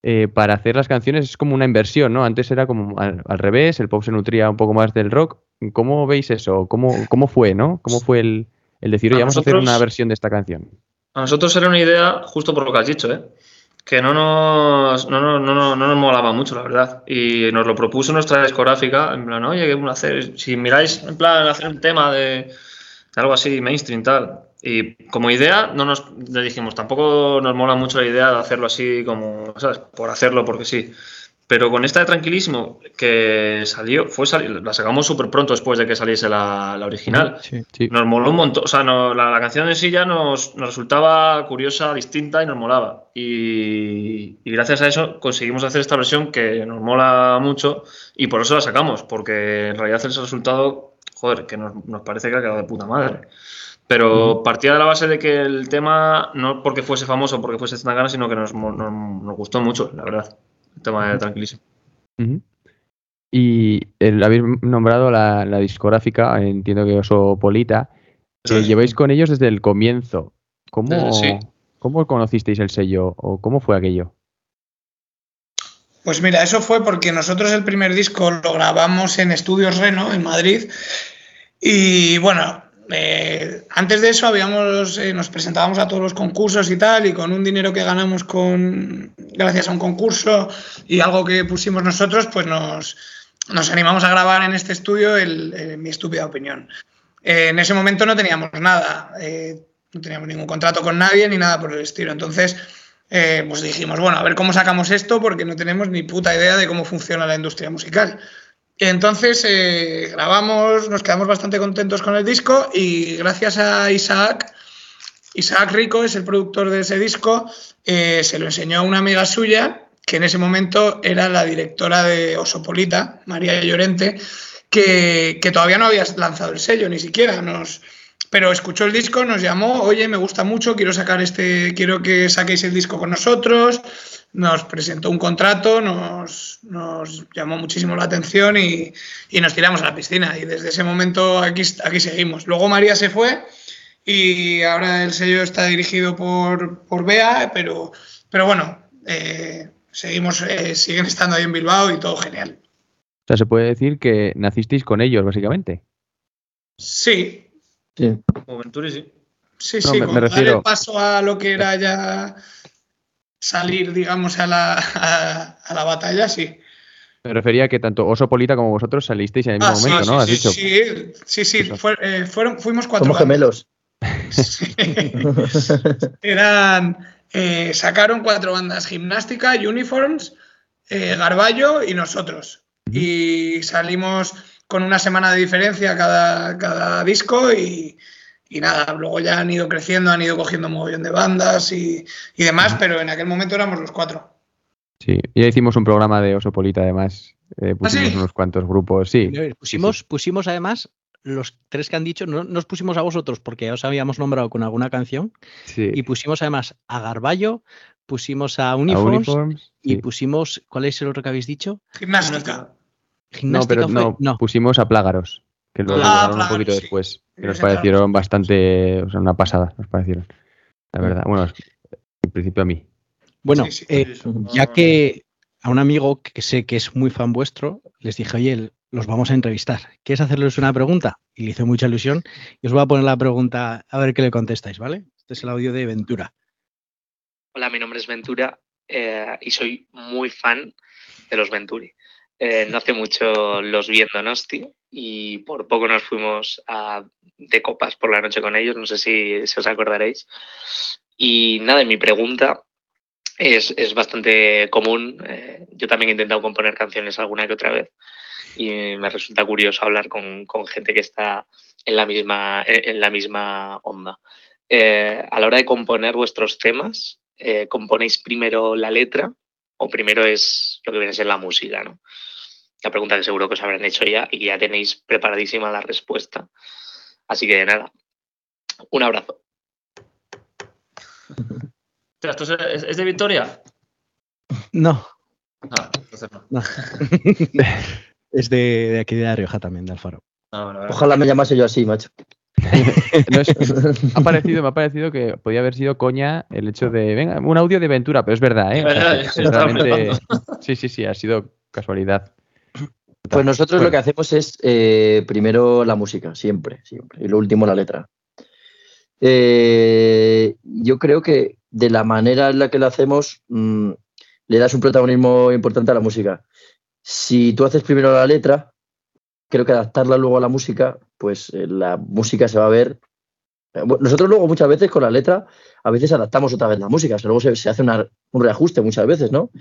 Eh, para hacer las canciones es como una inversión, ¿no? Antes era como al, al revés, el pop se nutría un poco más del rock. ¿Cómo veis eso? ¿Cómo, cómo fue, no? ¿Cómo fue el, el decir, oye, vamos a hacer una versión de esta canción? A nosotros era una idea, justo por lo que has dicho, ¿eh? Que no nos, no, no, no, no, no nos molaba mucho, la verdad. Y nos lo propuso nuestra discográfica, en plan, oye, ¿qué hacer? Si miráis, en plan, hacer un tema de, de algo así, mainstream, tal. Y como idea, no nos le dijimos, tampoco nos mola mucho la idea de hacerlo así como, ¿sabes? Por hacerlo, porque sí. Pero con esta de Tranquilísimo, que salió, fue la sacamos súper pronto después de que saliese la, la original. Sí. Sí. Nos moló un montón, o sea, no- la, la canción en sí ya nos, nos resultaba curiosa, distinta y nos molaba. Y, y gracias a eso conseguimos hacer esta versión que nos mola mucho y por eso la sacamos, porque en realidad ese resultado, joder, que nos, nos parece que ha quedado de puta madre. Pero partía de la base de que el tema, no porque fuese famoso, porque fuese tan gana, sino que nos, nos, nos gustó mucho, la verdad. El tema de Tranquilísimo. Ujú. Y el, habéis nombrado la, la discográfica, entiendo que Osopolita, que Sí. lleváis con ellos desde el comienzo. ¿Cómo, Eh, sí. ¿Cómo conocisteis el sello o cómo fue aquello? Pues mira, eso fue porque nosotros el primer disco lo grabamos en Estudios Reno, en Madrid. Y bueno, eh, antes de eso habíamos, eh, nos presentábamos a todos los concursos y tal, y con un dinero que ganamos con, gracias a un concurso y algo que pusimos nosotros, pues nos, nos animamos a grabar en este estudio el, eh, Mi estúpida opinión. Eh, en ese momento no teníamos nada, eh, no teníamos ningún contrato con nadie ni nada por el estilo. Entonces, eh, pues dijimos, bueno, a ver cómo sacamos esto porque no tenemos ni puta idea de cómo funciona la industria musical. Entonces eh, grabamos, nos quedamos bastante contentos con el disco y gracias a Isaac, Isaac Rico es el productor de ese disco, eh, se lo enseñó a una amiga suya que en ese momento era la directora de Osopolita, María Llorente, que, que todavía no había lanzado el sello ni siquiera. Nos, pero escuchó el disco, nos llamó, oye, me gusta mucho, quiero sacar este, quiero que saquéis el disco con nosotros. Nos presentó un contrato, nos, nos llamó muchísimo la atención y, y nos tiramos a la piscina. Y desde ese momento aquí, aquí seguimos. Luego María se fue y ahora el sello está dirigido por, por Bea, pero, pero bueno, eh, seguimos, eh, siguen estando ahí en Bilbao y todo genial. O sea, se puede decir que nacisteis con ellos, básicamente. Sí, Sí. Como Venturi, sí. Sí, No, sí, me- me dar refiero- el paso a lo que era ya salir, digamos, a la, a, a la batalla, sí. Me refería a que tanto Oso Polita como vosotros salisteis en el mismo Ah, sí, momento, sí, ¿no? Has sí, dicho. Sí, sí, sí, fue- eh, fueron, fuimos cuatro. Somos gemelos. Sí. Eran, eh, sacaron cuatro bandas, Gimnástica, Uniforms, eh, Garballo y nosotros. Y salimos con una semana de diferencia cada, cada disco y, y nada, luego ya han ido creciendo, han ido cogiendo un mogollón de bandas y, y demás, pero en aquel momento éramos los cuatro. Sí, ya hicimos un programa de Oso Polita, además. Eh, pusimos sí? unos cuantos grupos, sí. Pusimos, pusimos además los tres que han dicho, no nos pusimos a vosotros porque ya os habíamos nombrado con alguna canción, Sí. y pusimos además a Garballo, pusimos a A Uniforms, Uniforms, y sí. pusimos, ¿cuál es el otro que habéis dicho? Gimnástica. No, ¿Gimnástica pero fue? no, No. pusimos a Plágaros, que lo Ah, un poquito sí. después. Que nos parecieron bastante, o sea, una pasada, nos parecieron. La Mm. verdad, bueno, en principio a mí. Bueno, Sí, sí, eh, ya que a un amigo que sé que es muy fan vuestro, les dije, oye, los vamos a entrevistar. ¿Quieres hacerles una pregunta? Y le hizo mucha ilusión. Y os voy a poner la pregunta a ver qué le contestáis, ¿vale? Este es el audio de Ventura. Hola, mi nombre es Ventura eh, y soy muy fan de los Venturi. Eh, no hace mucho los vi en Donosti y por poco nos fuimos a- de copas por la noche con ellos, no sé si, si os acordaréis. Y nada, mi pregunta es, es bastante común. eh, yo también he intentado componer canciones alguna que otra vez y me resulta curioso hablar con, con gente que está en la misma, en en la misma onda. Eh, a la hora de componer vuestros temas, eh, ¿componéis primero la letra o primero es lo que viene a ser la música? ¿no? La pregunta que seguro que os habrán hecho ya y que ya tenéis preparadísima la respuesta. Así que nada, un abrazo. Hostia, ¿Esto es, de Victoria? No, Ah, entonces no. no. es de, de aquí de La Rioja también, de Alfaro. Ah, bueno. Ojalá me llamase yo así, macho. No es- ha parecido, me ha parecido que podía haber sido coña el hecho de, venga, un audio de Ventura, pero es verdad, ¿eh? Realmente, sí, sí, sí, ha sido casualidad. Pues nosotros lo que hacemos es eh, primero la música, siempre, siempre. Y lo último la letra. Eh, yo creo que de la manera en la que lo hacemos, mm, le das un protagonismo importante a la música. Si tú haces primero la letra, creo que adaptarla luego a la música, pues eh, la música se va a ver. eh, Nosotros luego muchas veces con la letra, a veces adaptamos otra vez la música, o sea, luego se, se hace una- un reajuste muchas veces, ¿no?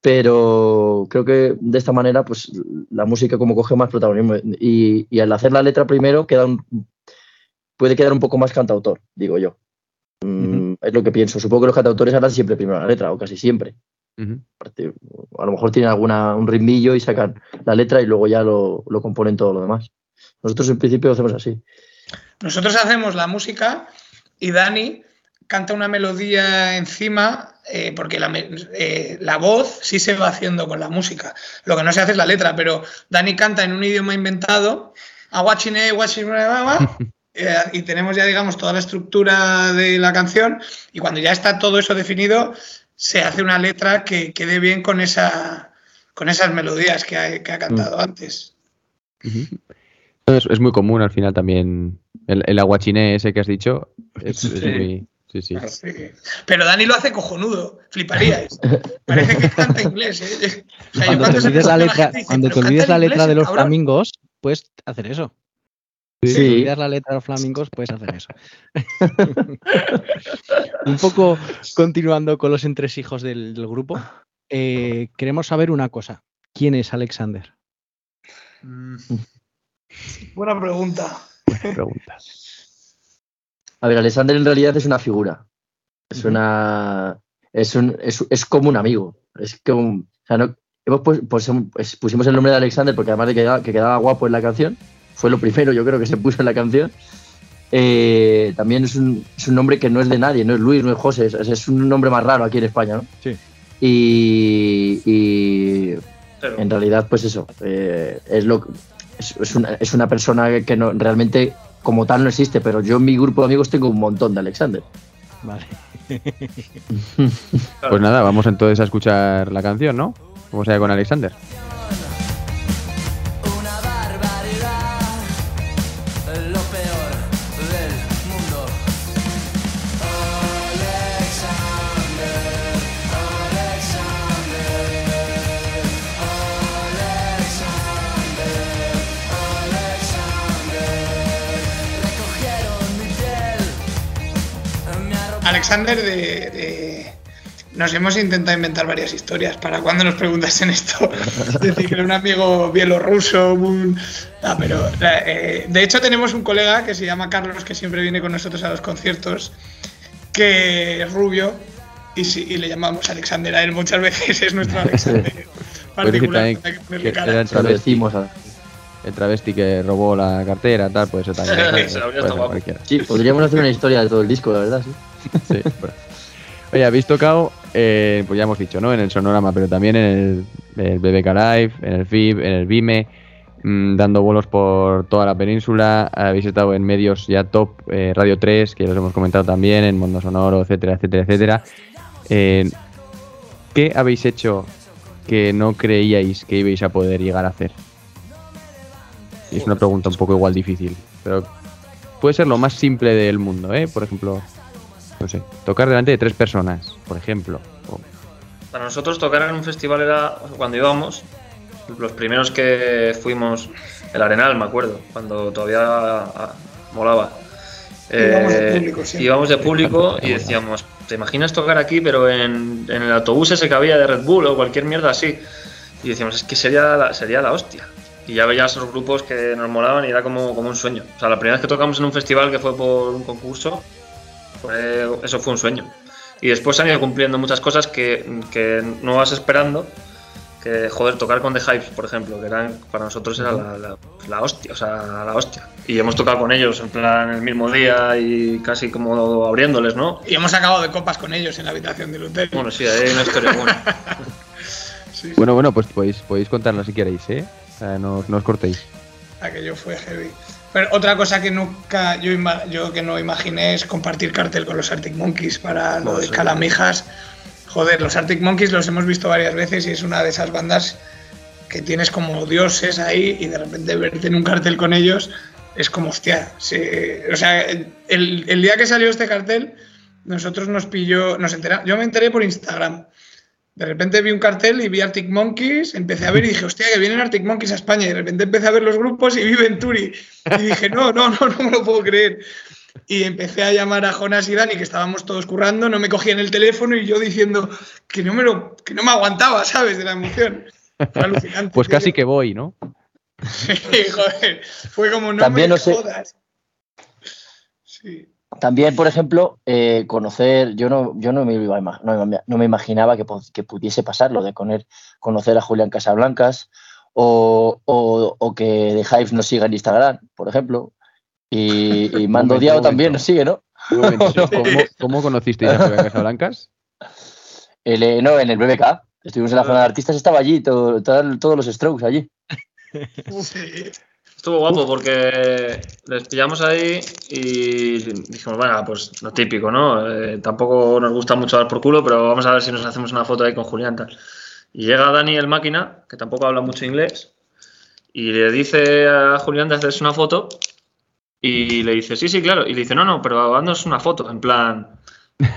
Pero creo que de esta manera, pues la música como coge más protagonismo y, y al hacer la letra primero queda un, puede quedar un poco más cantautor, digo yo. Mm, Es lo que pienso. Supongo que los cantautores harán siempre primero la letra, o casi siempre. A lo mejor tienen alguna, un ritmillo y sacan la letra y luego ya lo, lo componen todo lo demás. Nosotros en principio lo hacemos así. Nosotros hacemos la música y Dani canta una melodía encima, eh, porque la, eh, la voz sí se va haciendo con la música. Lo que no se hace es la letra, pero Dani canta en un idioma inventado, aguachine, guachine, eh, y tenemos ya, digamos, toda la estructura de la canción, y cuando ya está todo eso definido, se hace una letra que quede bien con, esa, con esas melodías que ha, que ha cantado antes. Es, es muy común al final también el, el aguachiné ese que has dicho. Es, es Sí. muy. Sí, sí. Sí. Pero Dani lo hace cojonudo, fliparíais. Parece que canta inglés. ¿eh? O sea, yo Cuando te olvides la letra, gente cuando te "¿Pero olvides la letra inglés, de los cabrón?". flamingos, puedes hacer eso. Si te Sí. olvidas la letra de los flamingos, puedes hacer eso. Un poco continuando con los entresijos del, del grupo, eh, queremos saber una cosa. ¿Quién es Alexander? Mm, Buena pregunta. Pregunta. A ver, Alexander en realidad es una figura. Es una. Es, un, es, es como un amigo. Es como. O sea, no, hemos pues, pues, pues, pusimos el nombre de Alexander porque además de que quedaba, que quedaba guapo en la canción, fue lo primero, yo creo, que se puso en la canción. Eh, también es un, es un nombre que no es de nadie, no es Luis, no es José, es, es un nombre más raro aquí en España, ¿no? Sí. Y, y pero- en realidad, pues eso, eh, es, lo, es, es una, es una persona que no, realmente como tal no existe, pero yo en mi grupo de amigos tengo un montón de Alexander. Vale. Pues nada, vamos entonces a escuchar la canción, ¿no? Vamos allá con Alexander. Alexander de, de- Nos hemos intentado inventar varias historias para cuando nos preguntasen esto. Es decir, que era un amigo bielorruso, un... Ah, pero, eh, de hecho tenemos un colega que se llama Carlos, que siempre viene con nosotros a los conciertos, que es rubio, y, sí, y le llamamos Alexander a él muchas veces, es nuestro Alexander particular. que ponerle cara. travesti, decimos. a- el travesti que robó la cartera, tal, pues eso también. Ser guapo. cualquiera. Sí, podríamos hacer una historia de todo el disco, la verdad, sí. Sí, bueno. Oye, habéis tocado, eh, pues ya hemos dicho, ¿no? En el sonorama, pero también en el, el BBK Live, en el FIB, en el Vime, mm, dando vuelos por toda la península. Habéis estado en medios ya top, eh, Radio 3, que ya los hemos comentado también, en Mundo Sonoro, etcétera, etcétera, etcétera. Eh, ¿Qué habéis hecho que no creíais que ibais a poder llegar a hacer? Y es una pregunta un poco igual difícil, pero puede ser lo más simple del mundo, ¿eh? Por ejemplo, no sé, tocar delante de tres personas, por ejemplo. o- Para nosotros tocar en un festival era cuando íbamos, los primeros que fuimos, el Arenal, me acuerdo, cuando todavía ah, molaba. Íbamos de Eh, público siempre. íbamos de público y decíamos, ¿te imaginas tocar aquí, pero en, en el autobús ese que había de Red Bull o cualquier mierda así? Y decíamos, es que sería la, sería la hostia. Y ya veías esos grupos que nos molaban y era como, como un sueño. O sea, la primera vez que tocamos en un festival que fue por un concurso, fue- eso fue un sueño. Y después se han ido cumpliendo muchas cosas que, que no vas esperando. Que, joder, tocar con The Hypes, por ejemplo, que eran, para nosotros era la, la- la hostia, o sea, la hostia. Y hemos tocado con ellos, en plan, el mismo día y casi como abriéndoles, ¿no? Y hemos acabado de copas con ellos en la habitación del hotel. Bueno, sí, hay una historia buena. Sí, Bueno, bueno, pues podéis, podéis contarla si queréis, ¿eh? O sea, no, no os cortéis. Aquello fue heavy. Pero otra cosa que nunca yo, que no imaginé es compartir cartel con los Arctic Monkeys para lo de. Calamijas. Joder, los Arctic Monkeys los hemos visto varias veces y es una de esas bandas que tienes como dioses ahí y de repente verte en un cartel con ellos es como hostia. se- o sea, el, el día que salió este cartel, nosotros nos pilló, nos enteramos. Yo me enteré por Instagram. De repente vi un cartel y vi Arctic Monkeys, empecé a ver y dije, hostia, que vienen Arctic Monkeys a España. Y de repente empecé a ver los grupos y vi Venturi. Y dije, no, no, no, no me lo puedo creer. Y empecé a llamar a Jonas y Dani, que estábamos todos currando, no me cogían el teléfono y yo diciendo que no me, lo, que no me aguantaba, ¿sabes? De la emoción. Fue alucinante. Pues tío. casi que voy, ¿no? Sí, joder. Fue como, no También me no sé- jodas. Sí. También, por ejemplo, eh, conocer, yo no, yo no me, iba a no, me- no me imaginaba que, que pudiese pasar lo de coner- conocer a Julián Casablancas o, o- o que The Hives nos siga en Instagram, por ejemplo. Y, y Mando Diao también nos sigue, ¿no? ¿Cómo, cómo conocisteis a Julián Casablancas? El, eh, no, en el BBK. Estuvimos en la zona de artistas, estaba allí, todo- todo- todos los strokes allí. Estuvo guapo porque les pillamos ahí y dijimos, bueno, pues lo típico, ¿no? Eh, tampoco nos gusta mucho dar por culo, pero vamos a ver si nos hacemos una foto ahí con Julián tal. Y llega Dani el máquina, que tampoco habla mucho inglés, y le dice a Julián de hacerse una foto y le dice, sí, sí, claro. Y le dice, no, no, pero haznos una foto, en plan...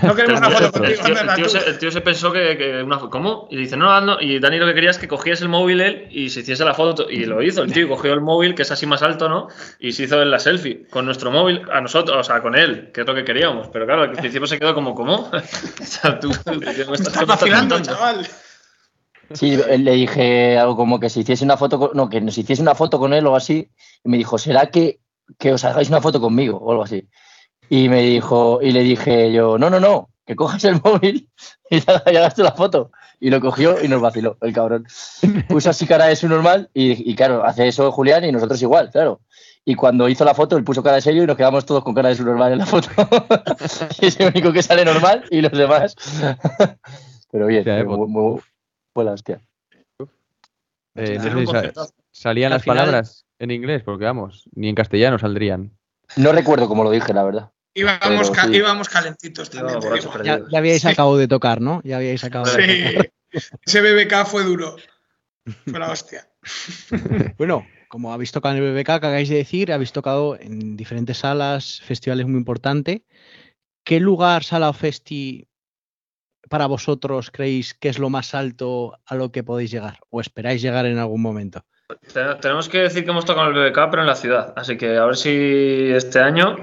No queremos una El foto tío- contigo, el tío, el tío se, el tío se pensó que, que una fo- ¿Cómo? Y dice, no, hazlo. Y Dani lo que quería es que cogiese el móvil él y se hiciese la foto. Y lo hizo. El tío cogió el móvil, que es así más alto, ¿no? Y se hizo en la selfie con nuestro móvil a nosotros, o sea, con él, que es lo que queríamos. Pero claro, al principio se quedó como, ¿cómo? o sea, tú, ¿qué me estás- vacilando, chaval. Sí, le dije algo como que se hiciese una foto, con- no, que nos hiciese una foto con él o algo así. Y me dijo, ¿será que, que os hagáis una foto conmigo? O algo así. Y me dijo, y le dije yo, no, no, no, que cojas el móvil y ya, ya la foto. Y lo cogió y nos vaciló, el cabrón. Puso así cara de su normal y, y claro, hace eso Julián y nosotros igual, claro. Y cuando hizo la foto, él puso cara de serio y nos quedamos todos con cara de su normal en la foto. y es el único que sale normal y los demás. Pero bien, Hostia, eh, muy- muy- fue la hostia. Eh, no Tiene sé un si sa- concertazo. salían Al las final- palabras en inglés, porque vamos, ni en castellano saldrían. No recuerdo cómo lo dije, la verdad. Íbamos, ca- sí. íbamos calentitos también. Ya, ya habíais acabado de tocar, ¿no? Ya habíais acabado de tocar. Sí, ese BBK fue duro. Fue la hostia. Bueno, como habéis tocado en el BBK, que hagáis de decir, habéis tocado en diferentes salas, festivales muy importantes. ¿Qué lugar, sala o festi para vosotros creéis que es lo más alto a lo que podéis llegar? ¿O esperáis llegar en algún momento? Te- Tenemos que decir que hemos tocado en el BBK, pero en la ciudad. Así que a ver si este año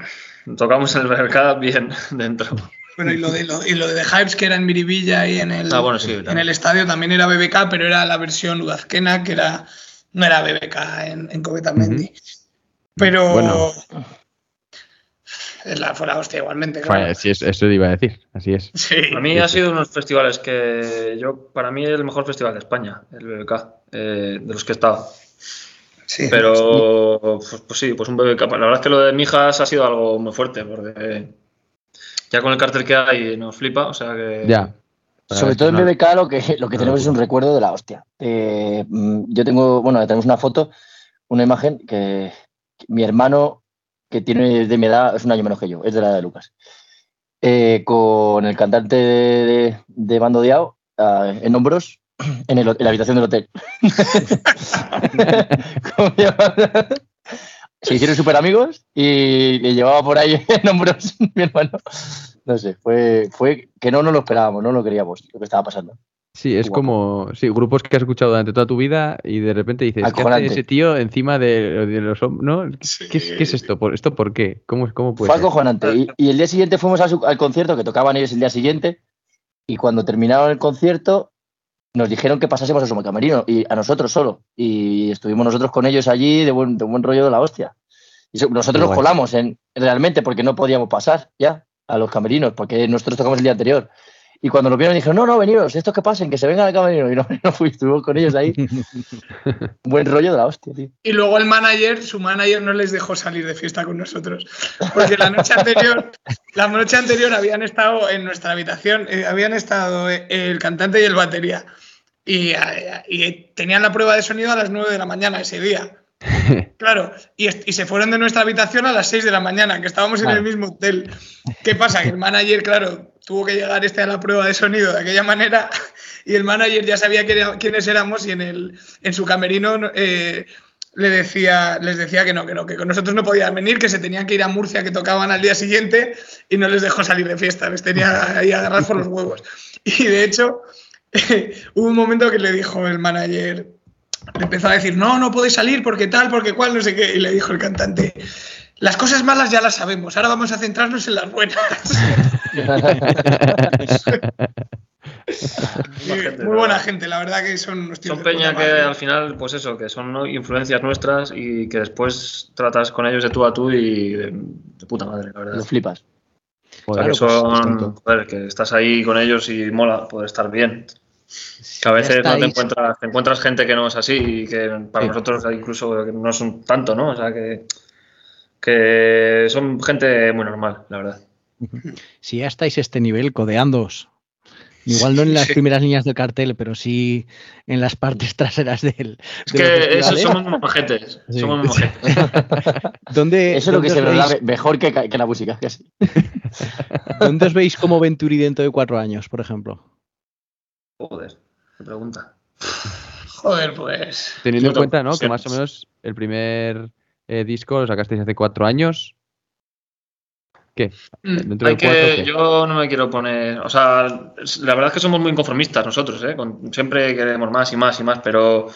tocamos en el BBK bien dentro. Bueno, y lo de, lo, y lo de The Hypes, que era en Miribilla y en el, Ah, bueno, sí, en el estadio también era BBK, pero era la versión Udazquena, que era, no era BBK en, en Covetamendi. Pero Bueno. es la, fue la hostia igualmente, claro. Sí, es- eso te iba a decir, así es. Sí. A mí ha sido unos festivales que yo, para mí, el mejor festival de España, el BBK, eh, de los que he estado. Sí. Pero, pues, pues sí, pues un BBK. La verdad es que lo de Mijas ha sido algo muy fuerte, porque ya con el cartel que hay nos flipa, o sea que. Ya. Para Sobre todo en BBK lo que, lo que no tenemos es un recuerdo. de la hostia. Eh, mm, yo tengo, bueno, tenemos una foto, una imagen que, que mi hermano, que tiene de mi edad, es un año menos que yo, es de la edad de Lucas, eh, con el cantante de, de, de Bando Diao ah, en hombros en, el, en la habitación del hotel. Se hicieron súper amigos y le llevaba por ahí en hombros mi hermano. No sé, fue, fue que no nos lo esperábamos, no lo queríamos, lo que estaba pasando. Sí, es Guapo. como sí, grupos que has escuchado durante toda tu vida y de repente dices, ¿qué hace ese tío encima de, de los hombres? ¿no? ¿Qué, Sí. qué es, qué es esto? ¿Por, ¿Esto por qué? ¿Cómo, cómo puede Fue ser? acojonante. Y, y el día siguiente fuimos a su- al concierto, que tocaban ellos el día siguiente, y cuando terminaron el concierto nos dijeron que pasásemos a su camerino, y a nosotros solo. Y estuvimos nosotros con ellos allí de buen, de buen rollo de la hostia. Y so- nosotros nos colamos en, realmente porque no podíamos pasar ya a los camerinos, porque nosotros tocamos el día anterior. Y cuando nos vieron dijeron, no, no, veniros, estos que pasen, que se vengan al camerino. Y no, no fui, estuvimos con ellos ahí. buen rollo de la hostia, tío. Y luego el manager, su manager no les dejó salir de fiesta con nosotros. Porque la noche anterior, la noche anterior habían estado en nuestra habitación, eh, habían estado eh, el cantante y el batería. Y, eh, y tenían la prueba de sonido a las 9 de la mañana ese día. Claro, y, se fueron de nuestra habitación a las 6 de la mañana, que estábamos en el mismo hotel. ¿Qué pasa? Que el manager, claro, tuvo que llegar este a la prueba de sonido de aquella manera y el manager ya sabía quiénes éramos y en, el, en su camerino eh, le decía, les decía que no, que no, que con nosotros no podían venir, que se tenían que ir a Murcia, que tocaban al día siguiente y no les dejó salir de fiesta, les tenía ahí agarrados por los huevos. Y de hecho, hubo un momento que le dijo el manager, empezó a decir, no, no podéis salir porque tal, porque cual, no sé qué. Y le dijo el cantante, las cosas malas ya las sabemos, ahora vamos a centrarnos en las buenas. Muy buena gente, la verdad que son unos tíos Son peña que madre. al final, pues eso, que son ¿no? influencias nuestras y que después tratas con ellos de tú a tú y de, de puta madre, la verdad. Lo flipas. Joder, Claro, pues, son, tanto. joder, que estás ahí con ellos y mola poder estar bien. Que a veces no te encuentras, te encuentras gente que no es así y que para Sí. nosotros incluso no es un tanto, ¿no? O sea, que, que son gente muy normal, la verdad. Si ya estáis a este nivel, codeándoos. Igual no en las Sí. primeras líneas del cartel, pero sí en las partes traseras del. Es de que eso, somos muy majetes. Sí. Somos muy majetes. ¿Dónde, Eso es lo que se veis- mejor que, que la música. casi. ¿Dónde os veis como Venturi dentro de cuatro años, por ejemplo? Joder, qué pregunta. Joder, pues. Teniendo en cuenta, ¿no? Que más o menos el primer eh, disco lo sacasteis hace cuatro años. ¿Qué? mm, ¿Dentro Hay de cuatro que, qué? yo no me quiero poner, o sea, la verdad es que somos muy inconformistas nosotros, ¿eh? Con- siempre queremos más y más y más, pero,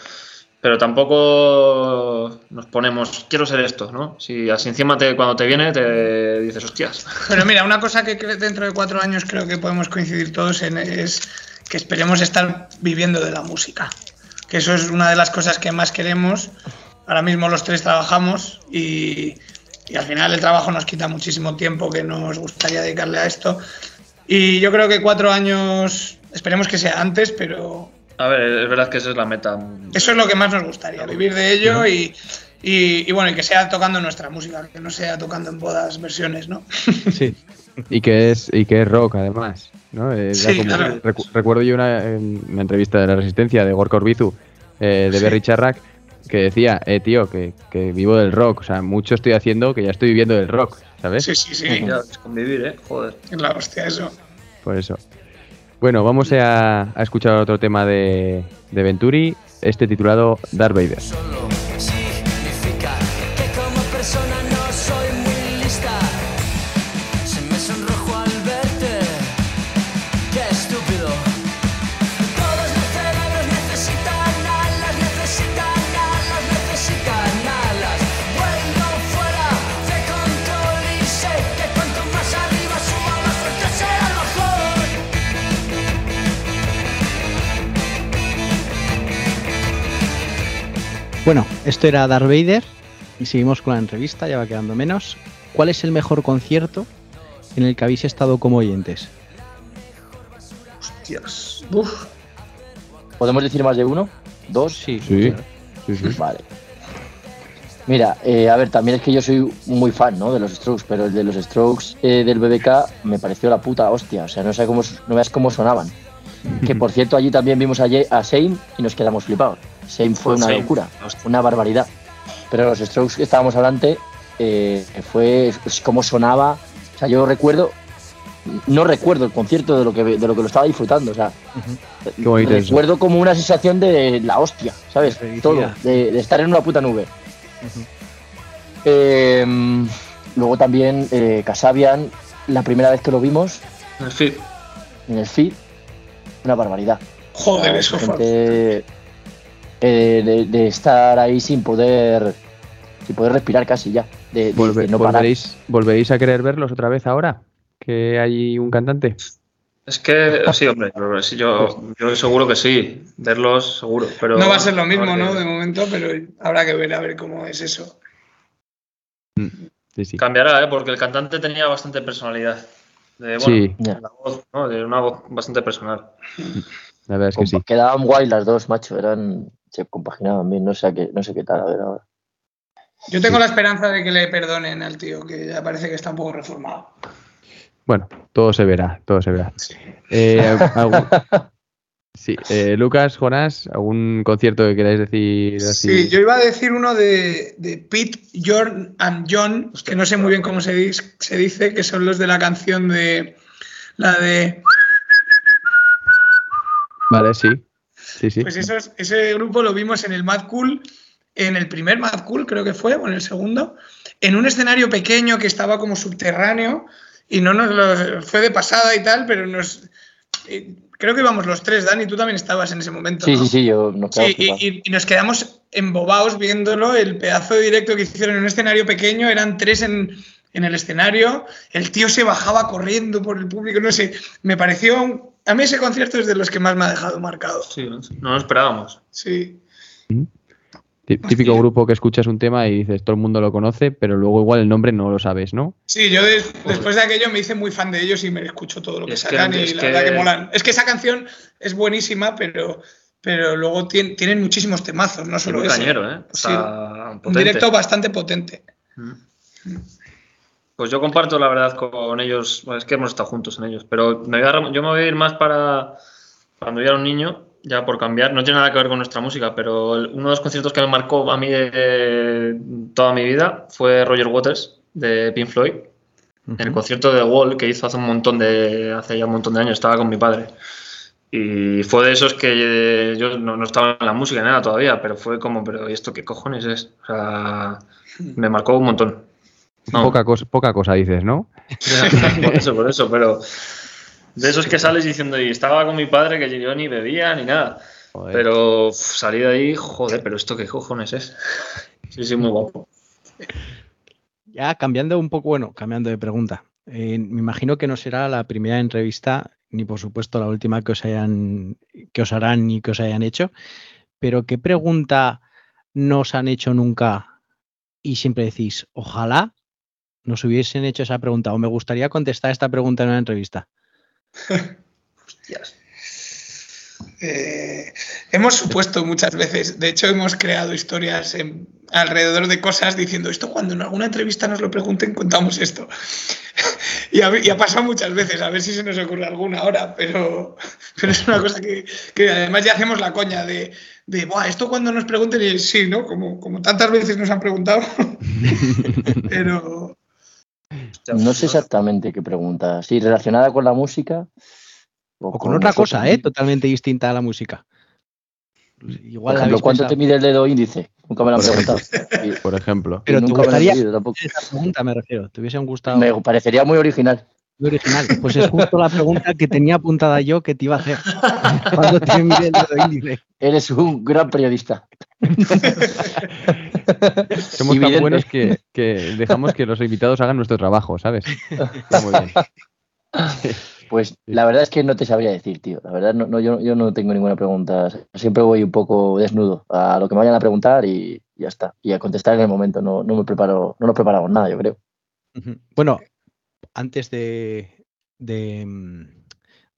pero tampoco nos ponemos, quiero ser esto, ¿no? Si así encima te, cuando te viene te dices, hostias. Pero mira, una cosa que dentro de cuatro años creo que podemos coincidir todos en es que esperemos estar viviendo de la música. Que eso es una de las cosas que más queremos. Ahora mismo los tres trabajamos y, y al final el trabajo nos quita muchísimo tiempo que nos gustaría dedicarle a esto. Y yo creo que cuatro años, esperemos que sea antes, pero A ver, es verdad que esa es la meta. eso es lo que más nos gustaría, vivir de ello y, y- y bueno, y que sea tocando nuestra música, que no sea tocando en bodas versiones, ¿no? Sí. Y que es, y que es rock, además. ¿no? Eh, era Sí, como- claro. recu- recuerdo yo una, una entrevista de La Resistencia de Gorka Orbizu, eh, de Sí. Berry Charrac, que decía, eh, tío, que, que vivo del rock. O sea, mucho estoy haciendo que ya estoy viviendo del rock, ¿sabes? Sí, sí, sí. Ya, es convivir, ¿eh? Joder. Es la hostia eso. Por eso. Bueno, vamos a, a escuchar otro tema de, de Venturi, este titulado Darth Vader. Bueno, esto era Darth Vader y seguimos con la entrevista, ya va quedando menos. ¿Cuál es el mejor concierto en el que habéis estado como oyentes? Hostias. Uf. ¿Podemos decir más de uno? ¿Dos? Sí. Sí, sí, sí. Vale. Mira, eh, a ver, también es que yo soy muy fan, ¿no? De los Strokes, pero el de los Strokes eh, del BBK me pareció la puta hostia. O sea, no sé cómo, no veas cómo sonaban. Que por cierto, allí también vimos a, Ye- a Shane y nos quedamos flipados. Shane fue una locura, una barbaridad. Pero los Strokes que estábamos adelante, eh, fue como sonaba. O sea, yo recuerdo, no recuerdo el concierto de lo que, de lo, que lo estaba disfrutando. O sea, eso. recuerdo como una sensación de la hostia, ¿sabes? Felicidad. Todo, de, de estar en una puta nube. Eh, luego también eh, Casabian, la primera vez que lo vimos En fin, en el feed, una barbaridad. Joder, eso fue. Eh, de, de estar ahí sin poder sin poder respirar casi ya, de, Volve- de no parar. volveréis, ¿Volveréis a querer verlos otra vez ahora? ¿Que hay un cantante? es que sí, hombre, yo, yo seguro que sí, verlos seguro, pero No va a ser lo mismo, ¿no? De momento, pero habrá que ver a ver cómo es eso. Sí, sí. Cambiará, ¿eh? porque el cantante tenía bastante personalidad. De, bueno, Sí. Ya. la voz, ¿no? De una voz bastante personal. La verdad es que sí. Quedaban guay las dos, macho, eran se compaginaban bien, no sé qué, no sé qué tal, a ver ahora. Yo tengo la esperanza de que le perdonen al tío, que ya parece que está un poco reformado. Bueno, todo se verá, todo se verá. Eh, algún- Sí, eh, Lucas, Jonás, ¿algún concierto que queráis decir así? Sí, yo iba a decir uno de, de Pete, Jorn and John, que no sé muy bien cómo se, dis- se dice, que son los de la canción de la de Vale, sí. Sí, sí. Pues esos- ese grupo lo vimos en el Mad Cool, en el primer Mad Cool creo que fue, o en el segundo, en un escenario pequeño que estaba como subterráneo y no nos lo, fue de pasada y tal, pero nos... eh, creo que íbamos los tres, Dani, tú también estabas en ese momento. Sí, ¿no? sí, sí, yo no Sí, y, nos quedamos embobados viéndolo, el pedazo de directo que hicieron en un escenario pequeño, eran tres en, en el escenario, el tío se bajaba corriendo por el público, no sé, me pareció, un- a mí ese concierto es de los que más me ha dejado marcado. Sí, no lo esperábamos. Sí. Tí- Típico grupo que escuchas un tema y dices, todo el mundo lo conoce, pero luego igual el nombre no lo sabes, ¿no? Sí, yo des- después de aquello me hice muy fan de ellos y me escucho todo lo que Es que- sacan y es la que- verdad que molan. Es que esa canción es buenísima, pero, pero luego tien- tienen muchísimos temazos, no Es solo ese. cañero, ¿eh? O Sí, sea, un directo bastante potente. Pues yo comparto la verdad con ellos, bueno, es que hemos estado juntos en ellos, pero me voy a yo me voy a ir más para cuando yo era un niño, ya por cambiar, no tiene nada que ver con nuestra música, pero uno de los conciertos que me marcó a mí de toda mi vida fue Roger Waters de Pink Floyd, en el concierto de Wall que hizo hace un montón de, hace ya un montón de años, estaba con mi padre. Y fue de esos que eh, yo no, no estaba en la música ni nada todavía, pero fue como, pero ¿y esto qué cojones es? O sea, me marcó un montón. No. Poca, cosa, poca cosa dices, ¿no? por eso, por eso, pero de esos que sales diciendo, y estaba con mi padre que yo ni bebía ni nada. Joder. Pero salí de ahí, joder, pero esto qué cojones es. Sí, sí, muy guapo. Ya cambiando un poco, bueno, cambiando de pregunta. Eh, me imagino que no será la primera entrevista, ni por supuesto la última que os hayan, que os harán ni que os hayan hecho. Pero ¿qué pregunta no os han hecho nunca y siempre decís, ojalá nos hubiesen hecho esa pregunta o me gustaría contestar esta pregunta en una entrevista? Eh, hemos supuesto muchas veces, de hecho hemos creado historias alrededor de cosas diciendo esto cuando en alguna entrevista nos lo pregunten contamos esto. y, ha, pasado muchas veces, a ver si se nos ocurre alguna ahora, pero, pero es una cosa que, que además ya hacemos la coña de, de "Buah, esto cuando nos pregunten y sí, ¿no? Como, como tantas veces nos han preguntado. pero No sé exactamente qué pregunta. Sí, relacionada con la música. O con otra cosa, ¿eh? Totalmente distinta a la música. Igual Por ejemplo, ¿cuánto pensado. te mide el dedo índice? Nunca me lo han Por ejemplo. preguntado. Y- Por ejemplo. Pero nunca me lo han gustaría pedido tampoco. esa pregunta, me refiero. ¿Te hubiesen gustado? Me parecería muy original. Muy original. Pues es justo la pregunta que tenía apuntada yo que te iba a hacer. Cuando te mire el dedo índice. Eres un gran periodista. Somos tan Evidente. buenos que, que dejamos que los invitados hagan nuestro trabajo, ¿sabes? Está muy bien. Pues la verdad es que no te sabría decir, tío. La verdad, no, no, yo, yo no tengo ninguna pregunta. Siempre voy un poco desnudo a lo que me vayan a preguntar y ya está. Y a contestar en el momento. No, no me preparo, no nos preparamos nada, yo creo. Bueno, antes de, de, mm,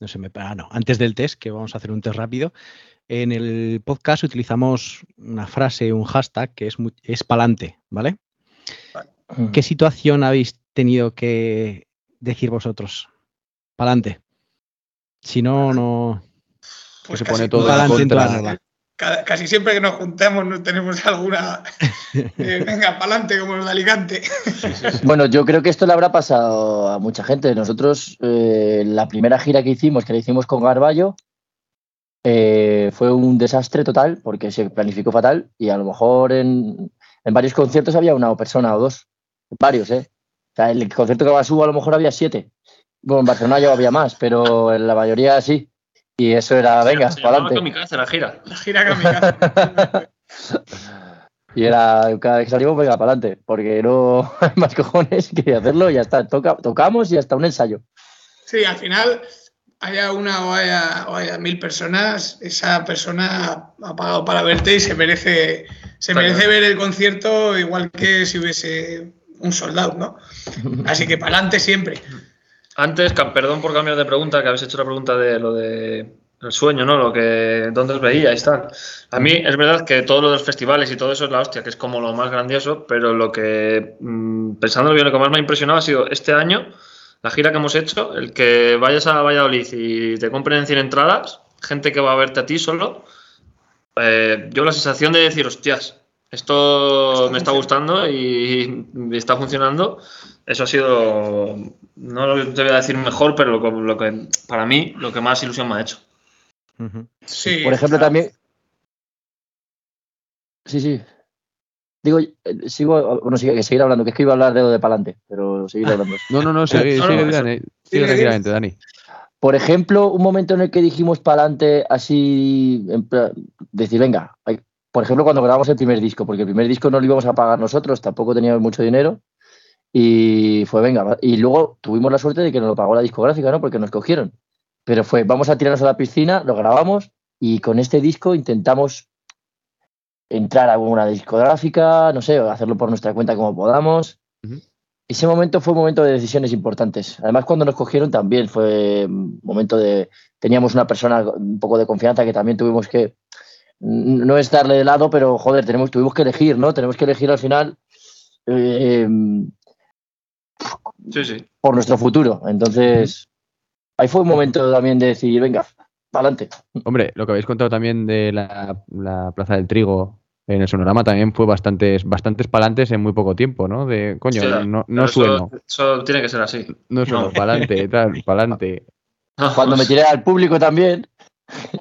no sé, me ah, no, antes del test, que vamos a hacer un test rápido, en el podcast utilizamos una frase, un hashtag que es, mu- es pa'lante, ¿vale? ¿Qué situación habéis tenido que decir vosotros? Pa'lante. Si no, no. Pues se casi, pone todo Pa'lante en toda regla. casi siempre que nos juntamos no tenemos alguna. eh, venga, para adelante, como los de Alicante. Bueno, yo creo que esto le habrá pasado a mucha gente. Nosotros, eh, la primera gira que hicimos, que la hicimos con Garballo, eh, fue un desastre total porque se planificó fatal y a lo mejor en, en varios conciertos había una persona o dos. Varios, ¿eh? O sea, el concierto que subo a lo mejor había siete. Bueno, en Barcelona ya había más, pero en la mayoría sí. Y eso era, venga, Se para adelante. La gira. La gira kamikaze. Y era, cada vez que salimos, venga, para adelante, porque no hay más cojones que hacerlo y ya está. Toca, tocamos y hasta un ensayo. Sí, al final, haya una o haya, o haya mil personas, esa persona ha pagado para verte y se merece, se merece ver el concierto igual que si hubiese un soldado, ¿no? Así que para adelante siempre. Antes, perdón por cambiar de pregunta, que habéis hecho la pregunta de lo de el sueño, ¿no? Lo que dónde os veíais tal. A mí es verdad que todo lo de los festivales y todo eso es la hostia, que es como lo más grandioso, pero lo que mm, pensando bien, lo que más me ha impresionado ha sido este año la gira que hemos hecho, el que vayas a Valladolid y te compren 100 entradas, gente que va a verte a ti solo. eh, yo la sensación de decir, hostias, esto me está gustando y, y está funcionando. Eso ha sido, no lo te voy a decir mejor, pero lo, que- lo que para mí lo que más ilusión me ha hecho. Sí, Por ejemplo, también. Sí, sí. Digo, eh, sigo, bueno, sigue, que seguir hablando, que es que iba a hablar de lo de Palante, pero seguir hablando. No, no, no, sigue, No, sigue, Dani, sigue Sigue, tranquilamente, Dani. Por ejemplo, un momento en el que dijimos para adelante así, en plan, decir, venga, hay- por ejemplo, cuando grabamos el primer disco, porque el primer disco no lo íbamos a pagar nosotros, tampoco teníamos mucho dinero, y fue, venga, y luego tuvimos la suerte de que nos lo pagó la discográfica, ¿no? Porque nos cogieron. Pero fue, vamos a tirarnos a la piscina, lo grabamos, y con este disco intentamos entrar a una discográfica, no sé, hacerlo por nuestra cuenta como podamos. Ese momento fue un momento de decisiones importantes. Además, cuando nos cogieron también fue un momento de... Teníamos una persona un poco de confianza que también tuvimos que... No es darle de lado, pero joder, tenemos, tuvimos que elegir, ¿no? Tenemos que elegir al final eh, Sí, sí. por nuestro futuro. Entonces, ahí fue un momento también de decir, venga, adelante. Hombre, lo que habéis contado también de la, la Plaza del Trigo en el sonorama también fue bastantes, bastantes palantes en muy poco tiempo, ¿no? De, coño, no, no eso- sueno, Eso, tiene que ser así. no sueno, no. pa'lante, tal, pa'lante. Cuando me tiré al público también.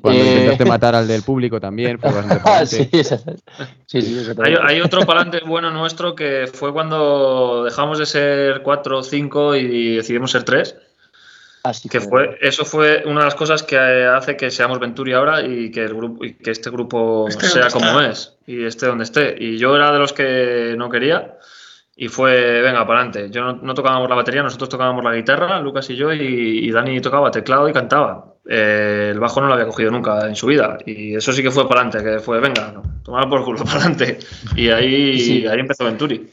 Cuando eh, intentaste matar al del público también fue bastante ah, pa'lante. sí, sí, sí, Hay, hay otro palante bueno nuestro que fue cuando dejamos de ser cuatro o cinco y decidimos ser tres. Ah, sí, Que fue, eso fue una de las cosas que hace que seamos Venturi ahora y que el grupo y que este grupo Esté sea como está. es y esté donde esté. Y yo era de los que no quería y fue, venga, para adelante. Yo no, no tocábamos la batería, nosotros tocábamos la guitarra, Lucas y yo, y, y Dani tocaba teclado y cantaba. Eh, el bajo no lo había cogido nunca en su vida y eso sí que fue para adelante, que fue, venga, no, tomar por culo para adelante. Y ahí, Sí. ahí empezó Venturi.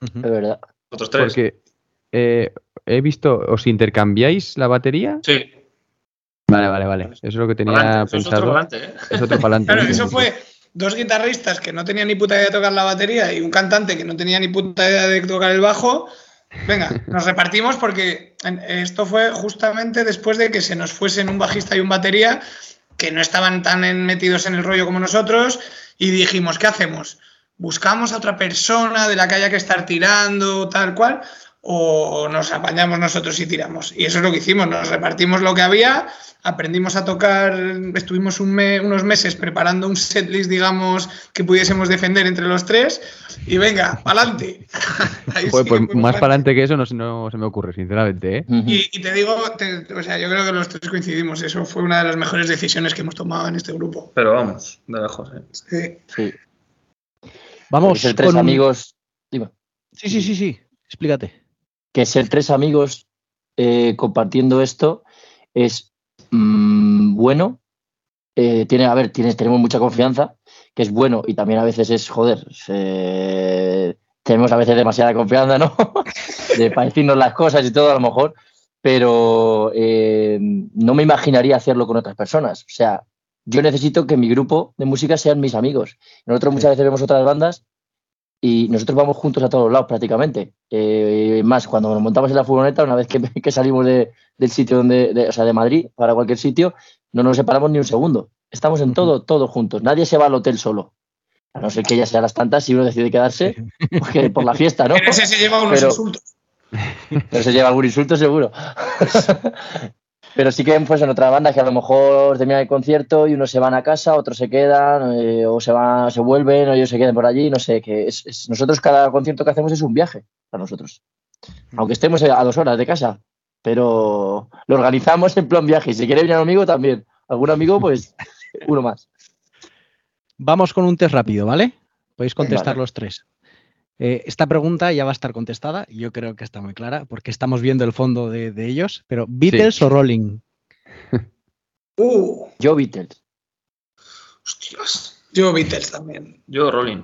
Es verdad. otros tres. Porque eh, he visto, ¿os intercambiáis la batería? Sí, Vale, vale, vale. Eso es lo que tenía pa'lante, eso es otro pensado. pa'lante, ¿eh? Es otro palante. Claro, eso fue dos guitarristas que no tenían ni puta idea de tocar la batería y un cantante que no tenía ni puta idea de tocar el bajo. Venga, nos repartimos porque esto fue justamente después de que se nos fuesen un bajista y un batería que no estaban tan en- metidos en el rollo como nosotros y dijimos, ¿qué hacemos? ¿Buscamos a otra persona de la que haya que estar tirando, tal cual? ¿O nos apañamos nosotros y tiramos? Y eso es lo que hicimos, nos repartimos lo que había, aprendimos a tocar, estuvimos un me- unos meses preparando un setlist, digamos, que pudiésemos defender entre los tres y venga, pa'lante. Pues fuimos más pa'lante. para adelante que eso no, se- no se me ocurre, sinceramente, ¿eh? Y, y te digo, te- o sea, yo creo que los tres coincidimos, eso fue una de las mejores decisiones que hemos tomado en este grupo. Pero vamos, de lejos. ¿eh? Sí. Sí. Vamos tres con amigos. dime. Sí, sí, sí, sí. Explícate. Que ser tres amigos eh, compartiendo esto es mm, bueno. Eh, tiene, a ver, tiene, tenemos mucha confianza, que es bueno, y también a veces es joder. eh, tenemos a veces demasiada confianza, ¿no? de para decirnos las cosas y todo, a lo mejor. Pero eh, no me imaginaría hacerlo con otras personas. O sea, yo necesito que mi grupo de música sean mis amigos. Nosotros muchas veces vemos otras bandas y nosotros vamos juntos a todos lados prácticamente. Eh, más, cuando nos montamos en la furgoneta, una vez que, que salimos de- del sitio donde, de- o sea, de Madrid para cualquier sitio, no nos separamos ni un segundo. Estamos en todo, todos juntos. Nadie se va al hotel solo. A no ser que ya sea las tantas si uno decide quedarse porque por la fiesta, ¿no? En ese se lleva unos Pero- insultos. Pero se lleva algún insulto seguro. Pero sí que pues, en otras bandas que a lo mejor terminan el concierto y unos se van a casa, otros se quedan, eh, o se van, se vuelven, o ellos se quedan por allí, no sé, que es, es- nosotros cada concierto que hacemos es un viaje para nosotros. Aunque estemos a dos horas de casa, pero lo organizamos en plan viaje. Y si quiere venir un amigo, también. Algún amigo, pues uno más. Vamos con un test rápido, ¿vale? Podéis contestar Vale. los tres. Eh, esta pregunta ya va a estar contestada, y yo creo que está muy clara, porque estamos viendo el fondo de, de ellos, pero ¿Beatles o Rolling? Uh, Yo Beatles. Hostias. yo Beatles también. Yo, Rolling.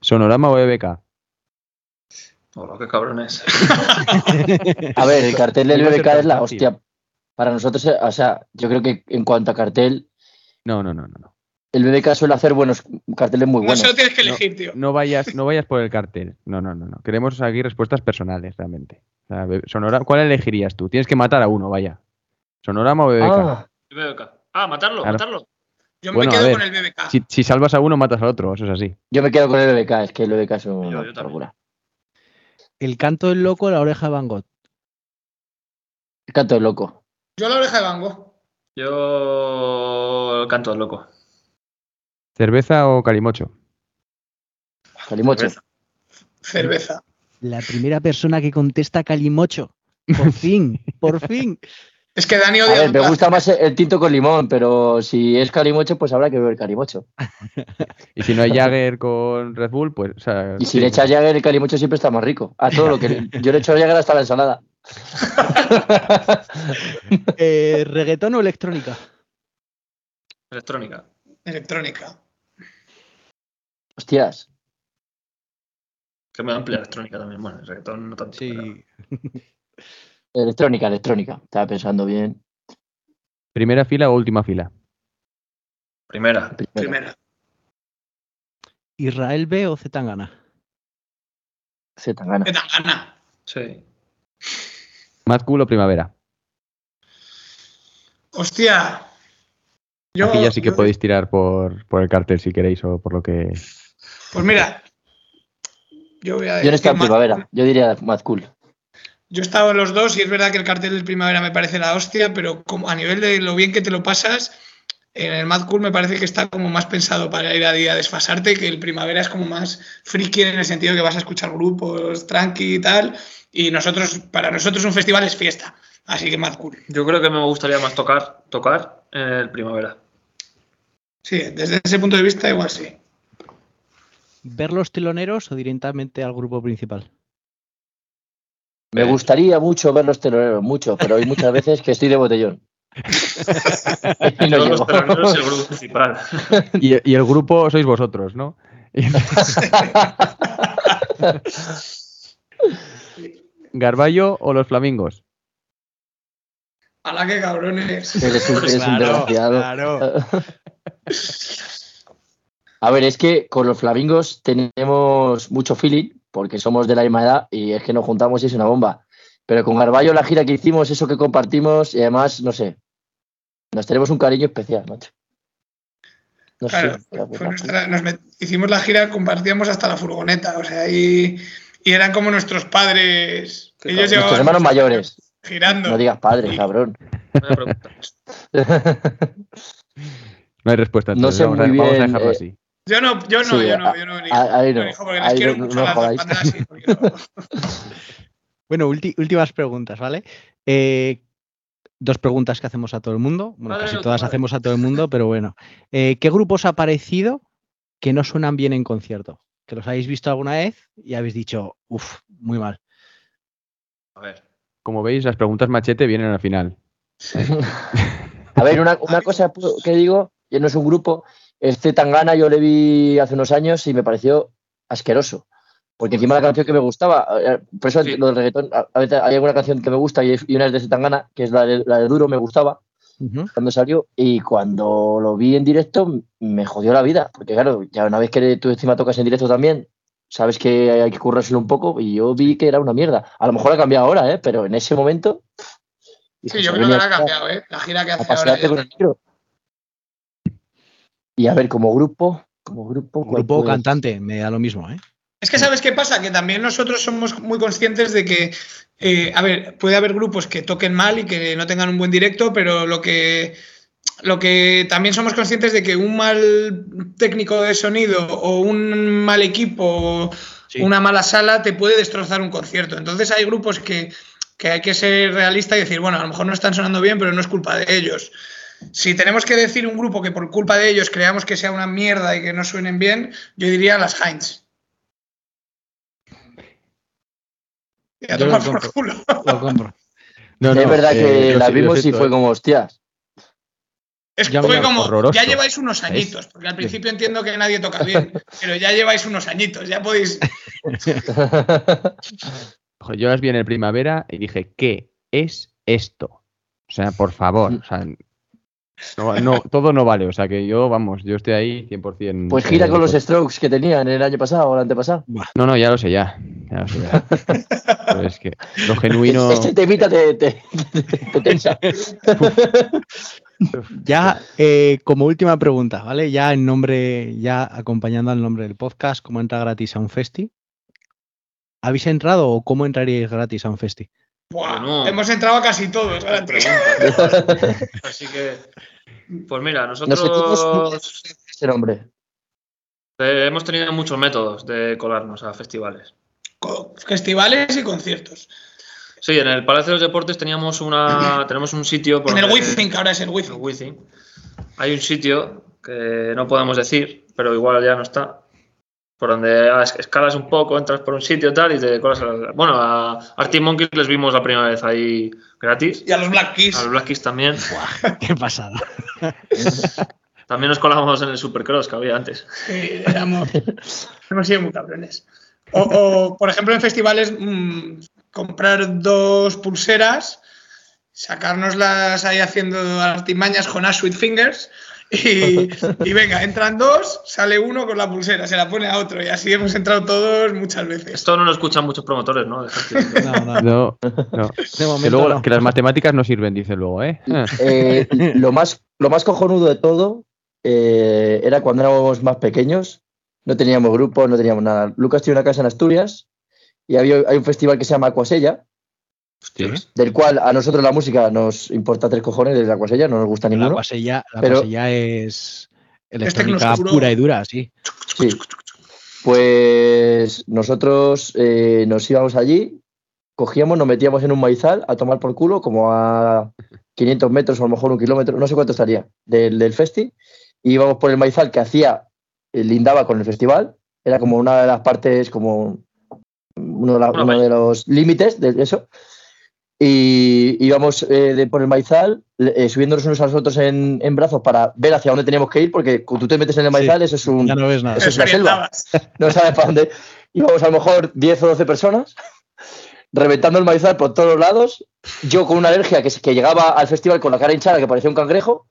¿Sonorama o E EBK? Oh, qué cabrones. A ver, el cartel del ser BBK es la fácil. hostia. Para nosotros, eh, o sea, yo creo que en cuanto a cartel, No, no, no, no. No. el BBK suele hacer buenos carteles muy No buenos. se lo tienes que elegir, tío. No vayas, no vayas por el cartel. No, no, no, no. Queremos aquí respuestas personales, realmente. O sea, be- Sonora, ¿Cuál elegirías tú? Tienes que matar a uno, vaya. ¿Sonorama o BBK? Ah, BBK. Ah, matarlo, Claro. matarlo. Yo Bueno, me quedo ver, con el BBK. Si, si salvas a uno, matas al otro. Eso es así. yo me quedo con el BBK, es que el BBK es una locura. El canto del loco, la oreja de Van Gogh. El canto del loco. Yo la oreja de Van Gogh. Yo. el Canto del loco. ¿Cerveza o calimocho? Calimocho. Cerveza. Cerveza. La primera persona que contesta Calimocho. Por fin, por fin. Es que Dani A odia ver, me gusta más el tinto con limón, pero si es calimocho, pues habrá que beber calimocho. Y si no hay Jagger con Red Bull, pues. o sea, Y si sí. le echas Jagger, el calimocho siempre está más rico. A todo lo que yo le echo Jagger hasta la ensalada. Eh, ¿Reggaetón o electrónica? Electrónica. Electrónica. Hostias. Que me amplia electrónica también. Bueno, el reggaetón no tanto. pero- Sí. Electrónica, electrónica. Estaba pensando bien. ¿Primera fila o última fila? Primera. Primera. ¿Israel B o Zetangana? Se tan gana. De Tangana. Sí. ¿Mad Cool o primavera? Hostia. Yo, Aquí ya sí que yo- podéis tirar por, por el cartel si queréis o por lo que. Pues mira. Yo voy a Yo no decir estaba en Mad primavera. Yo diría Mad Cool. Yo he estado en los dos y es verdad que el cartel del primavera me parece la hostia, pero como a nivel de lo bien que te lo pasas, en el Mad Cool me parece que está como más pensado para ir a día a desfasarte, que el primavera es como más friki en el sentido que vas a escuchar grupos tranqui y tal. Y nosotros, para nosotros un festival es fiesta. Así que Mad Cool. Yo creo que me gustaría más tocar, tocar en el primavera. Sí, desde ese punto de vista igual sí. ¿Ver los teloneros o directamente al grupo principal? Me gustaría mucho ver los teloneros, mucho, pero hay muchas veces que estoy de botellón. y no los el grupo principal. Y, y el grupo sois vosotros, ¿no? ¿Garballo o los flamingos? A la que cabrones. Eres un, eres un Claro, desgraciado. claro. A ver, es que con los flamingos tenemos mucho feeling, porque somos de la misma edad y es que nos juntamos y es una bomba. Pero con Garballo la gira que hicimos, eso que compartimos, y además, no sé, nos tenemos un cariño especial, macho. No Claro, sé. fue- fue nuestra- nos met- hicimos la gira, compartíamos hasta la furgoneta, o sea, y, y eran como nuestros padres. Ellos cabrón. Nuestros hermanos mayores. girando. No digas padre, cabrón. Buena pregunta. No hay respuesta. No sé vamos, a, muy vamos a dejarlo eh, así. Yo no, yo no, Sí, yo no, a- yo no ahí no, porque les ahí quiero no- mucho no a las jodáis. dos bandas y porque no- Bueno, últimas preguntas, ¿vale? Eh, dos preguntas que hacemos a todo el mundo. Bueno, Madre casi todas madre. hacemos a todo el mundo, pero bueno. Eh, ¿Qué grupos ha parecido que no suenan bien en concierto? Que los habéis visto alguna vez y habéis dicho, uff, muy mal. A ver. Como veis, las preguntas machete vienen al final. A ver, una, una cosa que digo, que no es un grupo, este Tangana yo le vi hace unos años y me pareció asqueroso. Porque encima la canción que me gustaba, eh, por eso Sí. lo del reggaetón, a, veces hay alguna canción que me gusta y, una es de Zetangana, que es la de, la de Duro, me gustaba. Cuando salió y cuando lo vi en directo me jodió la vida, porque claro, ya una vez que tú encima tocas en directo también, sabes que hay que currárselo un poco y yo vi que era una mierda. A lo mejor ha cambiado ahora, ¿eh? pero en ese momento... dije, Sí, yo "Se creo que ahora ha cambiado, ¿eh? La gira que hace ahora. ya- con el micro". Y a ver, como grupo, como grupo... ¿cuál Grupo cantante, me da lo mismo, ¿eh? Es que sabes qué pasa, que también nosotros somos muy conscientes de que, eh, a ver, puede haber grupos que toquen mal y que no tengan un buen directo, pero lo que, lo que también somos conscientes de que un mal técnico de sonido o un mal equipo o Sí. una mala sala te puede destrozar un concierto. Entonces hay grupos que, que hay que ser realista y decir, bueno, a lo mejor no están sonando bien, pero no es culpa de ellos. Si tenemos que decir un grupo que por culpa de ellos creamos que sea una mierda y que no suenen bien, yo diría las Heinz. Y a Yo lo tomar por culo. Lo compro. No, es verdad eh, que lo la vimos y fue eh. como, hostias. Es Ya fue como, horroroso. ya lleváis unos añitos, porque al principio entiendo que nadie toca bien, pero ya lleváis unos añitos, ya podéis... Ojo, Yo las vi en el primavera y dije, ¿qué es esto? O sea, por favor. O sea, no, no, todo no vale. O sea, que yo, vamos, yo estoy ahí 100%. Pues gira eh, con los strokes que tenían el año pasado o el antepasado. No, no, ya lo sé, ya. ya lo sé, ya. Pero es que lo genuino. Este temita te, te- te tensa. Ya eh, como última pregunta, ¿vale? Ya en nombre, ya acompañando al nombre del podcast, ¿cómo entra gratis a un festi? ¿Habéis entrado o cómo entraríais gratis a un festi? Buah. Hemos entrado a casi todos. Así que, pues mira, nosotros este nombre. eh, hemos tenido muchos métodos de colarnos a festivales. Festivales y conciertos. Sí, en el Palacio de los Deportes teníamos una, tenemos un sitio. por En el Wizzing, que ahora es el. Wizzing. Hay un sitio que no podemos decir, pero igual ya no está. Por donde es- escalas un poco, entras por un sitio y tal y te colas. a- bueno, a Arctic Monkeys les vimos la primera vez ahí gratis. Y a los Black Keys. A los Black Keys también. Qué pasada. También nos colamos en el Supercross que había antes. Sí, éramos- hemos sido muy cabrones. O, o, por ejemplo, en festivales, mm, comprar dos pulseras, sacárnoslas ahí haciendo artimañas con Ash Sweet Fingers. Y, y venga, entran dos, sale uno con la pulsera, se la pone a otro. Y así hemos entrado todos muchas veces. Esto no lo escuchan muchos promotores, ¿no? No, no, No, no. de Que momento luego no. que las matemáticas no sirven, dice luego, ¿eh? Eh, lo, más, lo más cojonudo de todo eh, era cuando éramos más pequeños. No teníamos grupo, no teníamos nada. Lucas tiene una casa en Asturias y había, hay un festival que se llama Acuasella, Del cual a nosotros la música nos importa tres cojones desde Acuasella, no nos gusta La ninguno. guasella, la Pero- guasella es electrónica pura y dura, sí. Sí. Pues nosotros eh, nos íbamos allí, cogíamos, nos metíamos en un maizal a tomar por culo, como a 500 metros o a lo mejor un kilómetro, no sé cuánto estaría, del, del festi. Y íbamos por el maizal que hacía, eh, lindaba con el festival, era como una de las partes, como uno de, la- uno de los límites de eso. Y íbamos eh, de por el maizal, eh, subiéndonos unos a los otros en, en brazos para ver hacia dónde teníamos que ir, porque cuando tú te metes en el Sí. maizal, eso es un, Ya no ves nada. Eso es la selva. no sabes para dónde. Íbamos a lo mejor 10 o 12 personas, reventando el maizal por todos lados. Yo con una alergia que, que llegaba al festival con la cara hinchada, que parecía un cangrejo,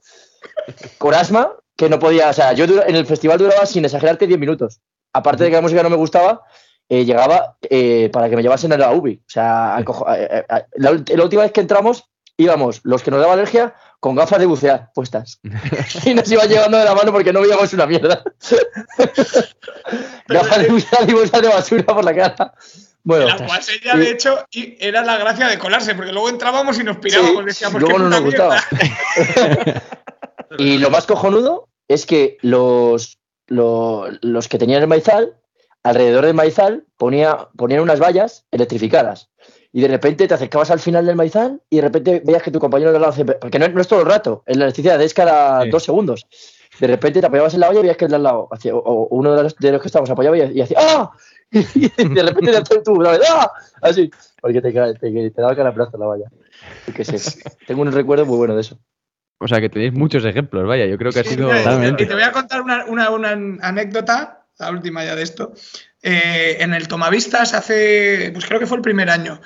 con asma, que no podía. O sea, yo en el festival duraba sin exagerarte 10 minutos. Aparte de que la música no me gustaba, eh, llegaba eh, para que me llevasen a la UBI. O sea, cojo- eh, eh, la, última vez que entramos, íbamos los que nos daba alergia con gafas de bucear puestas. y nos iban llevando de la mano porque no veíamos una mierda. gafas de bucear y bolsas de basura por la cara. Bueno, La guasella, de hecho, y era la gracia de colarse, porque luego entrábamos y nos pirábamos, Sí, decíamos luego que no nos gustaba. Y lo más cojonudo es que los, lo- los que tenían el maizal, alrededor del maizal, ponía, ponían unas vallas electrificadas. Y de repente te acercabas al final del maizal y de repente veías que tu compañero de al lado hace. Porque no, es- no es todo el rato, en la electricidad es cada Sí. dos segundos. De repente te apoyabas en la valla y veías que el de al lado, hacía- o, o uno de los, de los que estábamos apoyaba y, y hacía ¡Ah! Y de repente te tú, una vez, ¡Ah! Así. Porque te, te, te daba calabrazo la valla. Qué sé. Tengo un recuerdo muy bueno de eso. O sea, que tenéis muchos ejemplos, vaya. Yo creo que ha Sí, sido. mira, Totalmente. Y te voy a contar una, una- una anécdota, la última ya de esto. Eh, en el Tomavistas hace, pues creo que fue el primer año.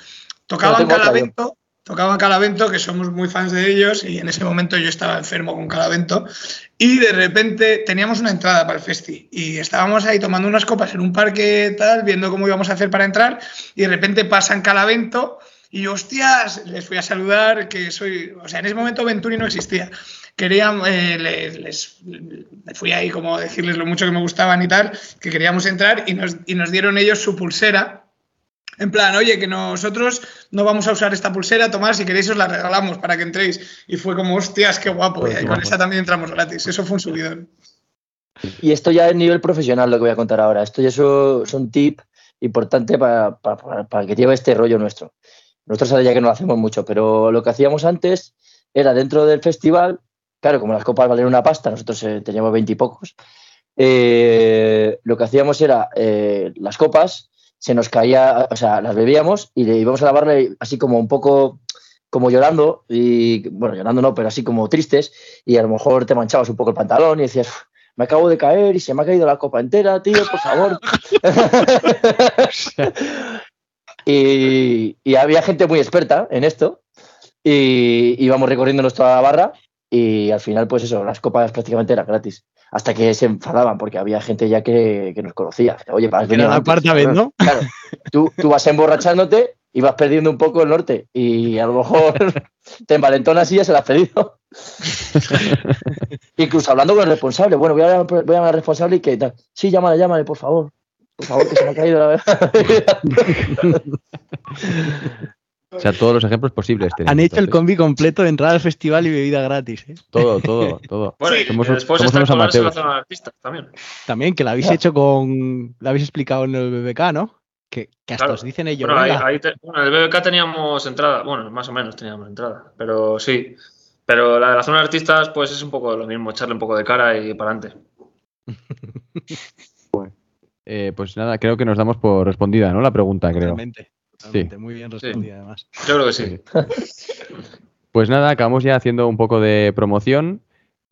Tocaban Calavento, tocaban Calavento, que somos muy fans de ellos, y en ese momento yo estaba enfermo con Calavento, y de repente teníamos una entrada para el festi, y estábamos ahí tomando unas copas en un parque tal, viendo cómo íbamos a hacer para entrar, y de repente pasan Calavento, y hostias, les fui a saludar, que soy, o sea, en ese momento Venturi no existía. Querían, eh, les, les- me fui ahí como a decirles lo mucho que me gustaban y tal, que queríamos entrar y nos, y nos dieron ellos su pulsera. En plan, oye, que nosotros no vamos a usar esta pulsera, tomar, si queréis os la regalamos para que entréis. Y fue como, hostias, qué guapo. Pues y con guapo. esa también entramos gratis. Eso fue un subidón. Y esto ya es nivel profesional lo que voy a contar ahora. Esto ya es un es un tip importante para, para- para- para que lleve este rollo nuestro. Nosotros ahora ya que no lo hacemos mucho, pero lo que hacíamos antes era dentro del festival, claro, como las copas valen una pasta, nosotros eh, teníamos veintipocos, eh, lo que hacíamos era eh, las copas, se nos caía, o sea, las bebíamos y le íbamos a lavarle así como un poco como llorando, y bueno, llorando no, pero así como tristes, y a lo mejor te manchabas un poco el pantalón y decías, "Uf, me acabo de caer y se me ha caído la copa entera, tío, por favor. y, y había gente muy experta en esto, y íbamos recorriéndonos toda la barra, y al final, pues eso, las copas prácticamente eran gratis. Hasta que se enfadaban, porque había gente ya que, que nos conocía. Oye, para Era la cuarta vez, ¿no? Claro, tú, tú vas emborrachándote y vas perdiendo un poco el norte. Y a lo mejor te envalentonas y ya se la has pedido. Incluso hablando con el responsable. Bueno, voy a, voy a llamar al responsable y que tal. Sí, llámale, llámale, por favor. Por favor, que se me ha caído la verdad. O sea, todos los ejemplos posibles. tenemos, Han hecho el combi completo de entrada al festival y bebida gratis. ¿eh? Todo, todo, todo. Bueno, somos después somos unos amateurs. zona de artistas también. También, que lo habéis hecho con. Lo habéis explicado en el BBK, ¿no? Que, que hasta Claro. os dicen ellos. Bueno, ahí, ahí te- bueno, en el BBK teníamos entrada, bueno, más o menos teníamos entrada, pero sí. Pero la de la zona de artistas, pues es un poco lo mismo, echarle un poco de cara y para adelante. Eh, pues nada, creo que nos damos por respondida, ¿no? La pregunta, creo. Totalmente. Totalmente, Muy bien respondida, además. Yo creo que sí. Pues nada, acabamos ya haciendo un poco de promoción.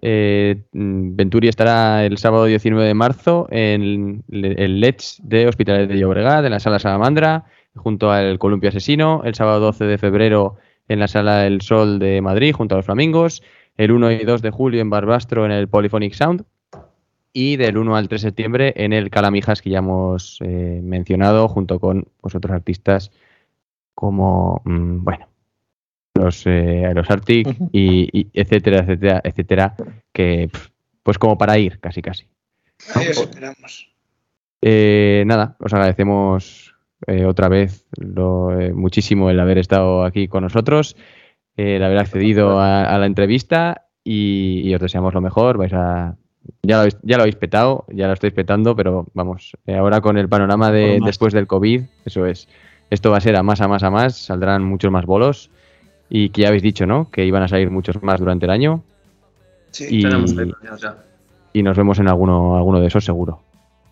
Eh, Venturi estará el sábado 19 de marzo en el el Let's de Hospitales de Llobregat, en la sala Salamandra, junto al Columpio Asesino. El sábado 12 de febrero en la sala El Sol de Madrid, junto a los Flamingos. El 1 y 2 de julio en Barbastro, en el Polyphonic Sound. Y del 1 al 3 de septiembre en el Calamijas, que ya hemos eh, mencionado, junto con pues, otros artistas como, mm, bueno, los, eh, los Arctic y, y etcétera, etcétera, etcétera, que pues como para ir, casi, casi. Ahí os esperamos. Eh, nada, os agradecemos eh, otra vez lo, eh, muchísimo el haber estado aquí con nosotros, eh, el haber accedido a, a la entrevista y, y os deseamos lo mejor. Vais a ya lo, habéis, ya lo habéis petado, ya lo estáis petando, pero vamos, eh, ahora con el panorama de después del COVID, eso es. Esto va a ser a más, a más, a más, saldrán muchos más bolos y que ya habéis dicho, ¿no? Que iban a salir muchos más durante el año Sí, y, Tenemos ya. y nos vemos en alguno, alguno de esos seguro.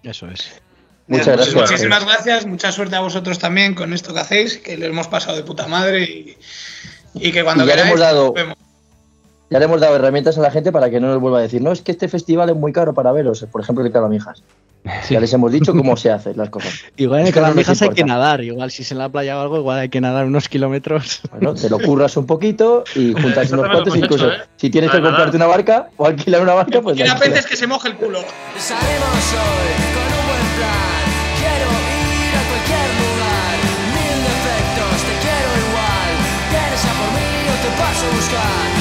Eso es. Muchas Pues gracias. Muchísimas gracias, mucha suerte a vosotros también con esto que hacéis, que lo hemos pasado de puta madre y, y que cuando Y ya le queráis, hemos dado- nos vemos. Ya le hemos dado herramientas a la gente para que no nos vuelva a decir, no, es que este festival es muy caro para veros, por ejemplo, el Calamijas. Ya les hemos dicho cómo se hacen las cosas. Igual en el Es que no Calamijas hay que nadar. Igual si es en la playa o algo, igual hay que nadar unos kilómetros. Bueno, te lo curras un poquito y juntas unos cuantos, incluso hecho, ¿eh? si tienes que comprarte una barca o alquilar una barca, pues la apetece que se moje el culo. Salimos hoy con un buen plan. Quiero ir a cualquier lugar. Mil defectos, te quiero igual. Vienes a por mí o te paso a buscar.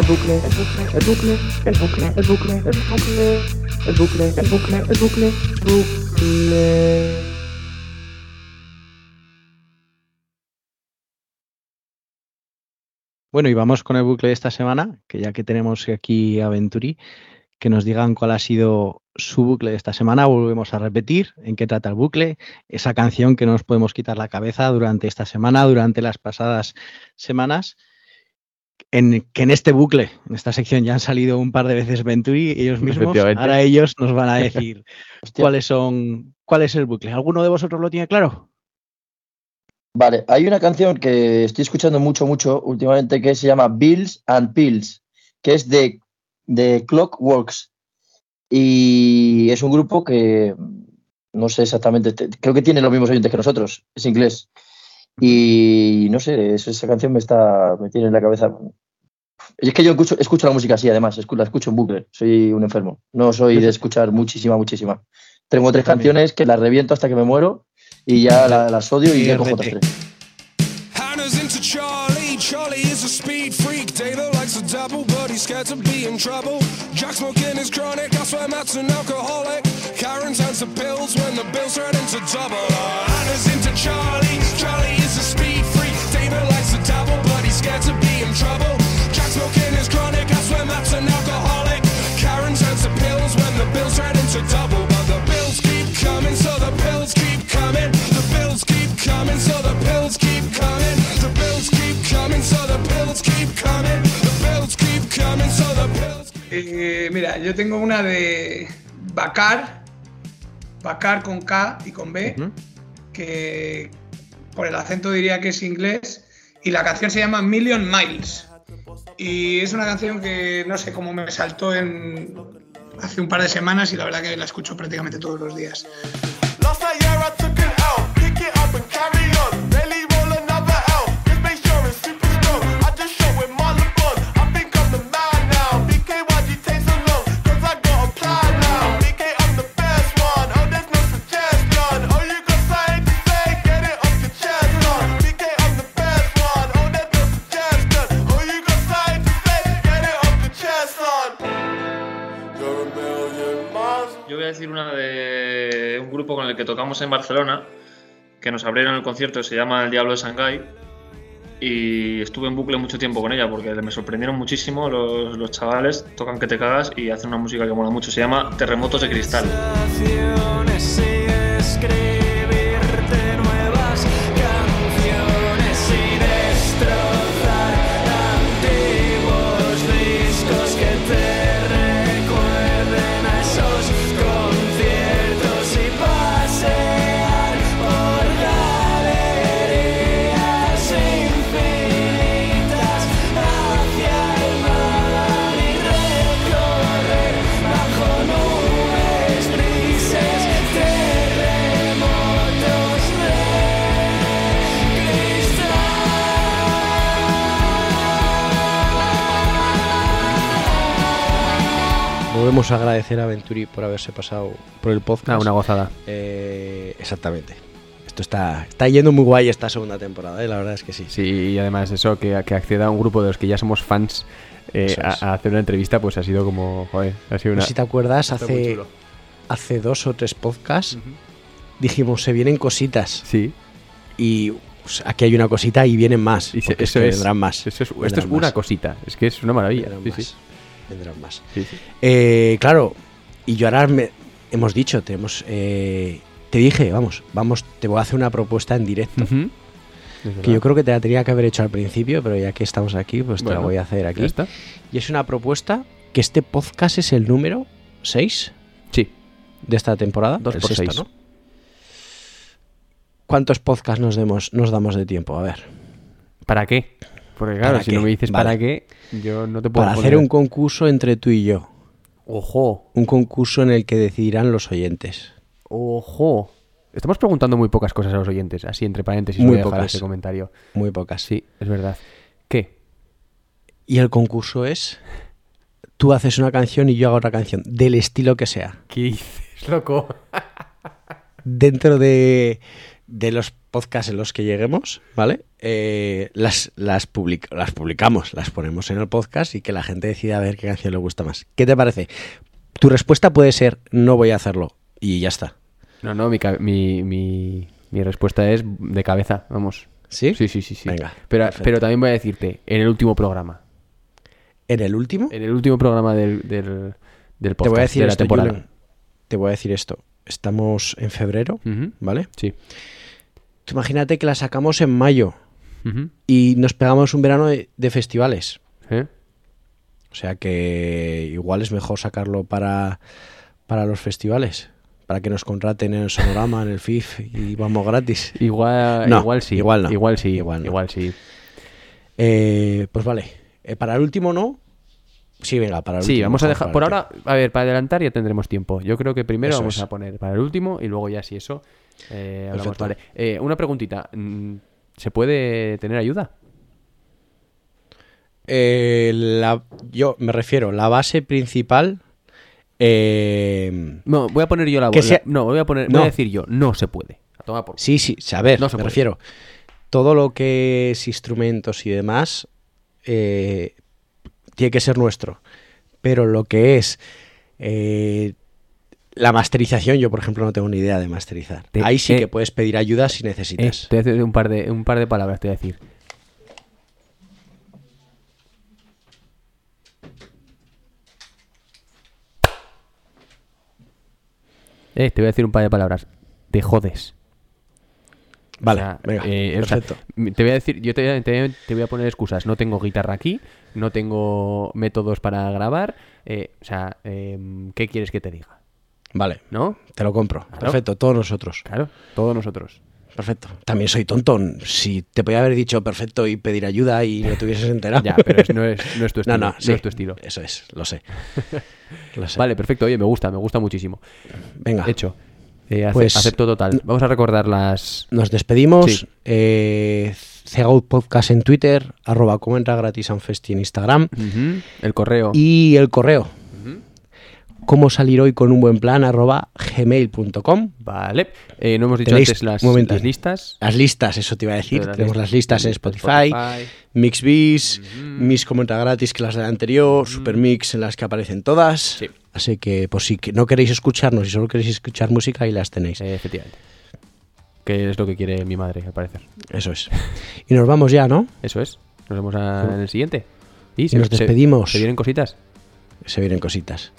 El bucle, el bucle, el bucle, el bucle, el bucle, el bucle, el bucle, el bucle, el bucle, bucle. Bueno, y vamos con el bucle de esta semana, que ya que tenemos aquí a Venturi, que nos digan cuál ha sido su bucle de esta semana. Volvemos a repetir en qué trata el bucle, esa canción que no nos podemos quitar la cabeza durante esta semana, durante las pasadas semanas. En, que en este bucle, en esta sección ya han salido un par de veces Venturi ellos mismos. Ahora ellos nos van a decir cuáles son, cuál es el bucle. ¿Alguno de vosotros lo tiene claro? Vale, hay una canción que estoy escuchando mucho, mucho últimamente que se llama Bills and Pills, que es de, de Clockworks. Y es un grupo que no sé exactamente, te- creo que tiene los mismos oyentes que nosotros, es inglés. Y no sé, es- esa canción me está, me tiene en la cabeza. Y es que yo escucho, escucho la música así, además, la escucho en bucle, soy un enfermo. No soy de escuchar muchísima, muchísima. Tengo tres canciones que las reviento hasta que me muero y ya la- las odio y ya cojo otras tres. Hannah's into Charlie. Charlie is a speed freak. Data likes a double, but he's scared to be in trouble. Jack smoking is chronic. I swear Matt's an alcoholic. Karen turns to pills when the bills turn into double. Hannah's into. Charlie double, but he's scared to be in trouble. Jack smoking is chronic. I swear Matt's an alcoholic. Karen turns to pills when the bills turn into double. But the bills keep coming, so the pills keep coming. The bills keep coming, so the pills keep coming. The bills keep coming, so the pills keep coming. The bills keep coming, so the pills. Eh, mira, yo tengo una de Bacar, Bacar con K y con B, que por el acento diría que es inglés, y la canción se llama Million Miles. Y es una canción que no sé cómo me saltó en hace un par de semanas y la verdad que la escucho prácticamente todos los días. El que tocamos en Barcelona, que nos abrieron el concierto, se llama El Diablo de Shanghái. Y estuve en bucle mucho tiempo con ella porque me sorprendieron muchísimo los, los chavales, tocan que te cagas y hacen una música que mola mucho. Se llama Terremotos de Cristal. Volvemos a agradecer a Venturi por haberse pasado por el podcast. Ah, una gozada. Eh, exactamente. Esto está, está yendo muy guay esta segunda temporada, ¿eh? la verdad es que sí. Sí, y además eso, que, que acceda a un grupo de los que ya somos fans eh, es. a, a hacer una entrevista, pues ha sido como, joder, ha sido una... si te acuerdas, hace, hace dos o tres podcasts dijimos, se vienen cositas. Sí. Y pues, aquí hay una cosita y vienen más. Y se- eso es, vendrán más. Eso es, esto es una más, cosita, es que es una maravilla. Sí, sí. Vendrán más. Sí, sí. Eh, claro, y yo ahora me- hemos dicho, tenemos, eh, te dije, vamos, vamos, te voy a hacer una propuesta en directo. Que yo creo que te la tenía que haber hecho al principio, pero ya que estamos aquí, pues te la voy a hacer aquí. está. Y es una propuesta que este podcast es el número 6 Sí, de esta temporada. Dos el por sexto, seis. ¿no? ¿Cuántos podcasts nos, demos, nos damos de tiempo? A ver. ¿para qué? Porque claro, ¿Para si qué? no me dices Vale. para qué, yo no te puedo Para poner- hacer un concurso entre tú y yo. Ojo, Un concurso en el que decidirán los oyentes. ojo. Estamos preguntando muy pocas cosas a los oyentes, así entre paréntesis Muy voy a dejar pocas. ese comentario. Muy pocas. Sí, es verdad. ¿Qué? Y el concurso es. Tú haces una canción y yo hago otra canción, del estilo que sea. ¿Qué dices, loco? Dentro de, de los podcasts en los que lleguemos, ¿vale? Eh, las, las, public- las publicamos, las ponemos en el podcast y que la gente decida a ver qué canción le gusta más. ¿Qué te parece? Tu respuesta puede ser no voy a hacerlo y ya está. No, no, mi, mi, mi, mi respuesta es de cabeza, vamos. ¿Sí? Sí, sí, sí, sí. Venga, Pero, perfecto. pero también voy a decirte, en el último programa. En el último, En el último programa del, del, del podcast te voy a decir de la esto, temporada. Te voy a decir esto. Estamos en febrero, ¿vale? Sí. Imagínate que la sacamos en mayo y nos pegamos un verano de, de festivales. O sea que igual es mejor sacarlo para, para los festivales. Para que nos contraten en el Sonorama, en el FIF y vamos gratis. Igual, No, igual sí. igual no. Igual sí. Igual Igual, no. sí. Eh, pues vale. Eh, para el último no. Sí, venga, para el Sí, último. vamos a dejar. Por ahora, a ver, para adelantar ya tendremos tiempo. Yo creo que primero Eso vamos es. a poner para el último y luego ya si eso. Eh, hablamos. Perfecto. Vale. Eh, una preguntita. mm, ¿Se puede tener ayuda? Eh, la, yo me refiero, la base principal. No, voy a poner yo la voz. No, voy a poner. No. Voy a decir yo. No se puede. A tomar por. sí, sí, a ver, No se me puede. refiero. Todo lo que es instrumentos y demás tiene que ser nuestro. Pero lo que es la masterización, yo por ejemplo no tengo ni idea de masterizar. Te- Ahí sí eh, que puedes pedir ayuda si Eh, necesitas. te voy a decir un par de, un par de palabras, te voy a decir. Eh, te voy a decir un par de palabras. Te jodes. Vale, O sea, venga, eh, o sea, perfecto. te voy a decir, yo te voy a, te voy a- poner excusas. No tengo guitarra aquí, no tengo métodos para grabar. eh, o sea, em, ¿qué quieres que te diga? Vale, ¿No? te lo compro. Claro. Perfecto, todos nosotros. Claro, todos nosotros. Perfecto. También soy tonto. Si te podía haber dicho perfecto y pedir ayuda y no te hubieses enterado. Ya, pero es- no es- no es tu estilo, No, no no, es tu estilo. Eso es, lo sé. Lo sé. Vale, perfecto. Oye, me gusta, me gusta muchísimo. Venga. Hecho. Eh, ace- Pues- acepto total. Vamos a recordar las. Nos despedimos. Sí. Eh, Cegout Podcast en Twitter, arroba como entra gratis a un festi en Instagram. El correo. Y el correo. Cómo salir hoy con un buen plan, arroba gmail.com. Vale. Eh, no hemos dicho antes las, listas. Las listas, eso te iba a decir. Las Tenemos listas- las listas en Spotify, Spotify. Mixbiz, Mis como entra gratis, que las del anterior, Supermix, en las que aparecen todas. Sí. Así que, pues si no queréis escucharnos y solo queréis escuchar música, ahí las tenéis. Eh, efectivamente. Que es lo que quiere mi madre, al parecer. Eso es. Y nos vamos ya, ¿no? Eso es. Nos vemos a- en el siguiente. Y, Y nos despedimos. Se, vienen cositas. Se vienen cositas.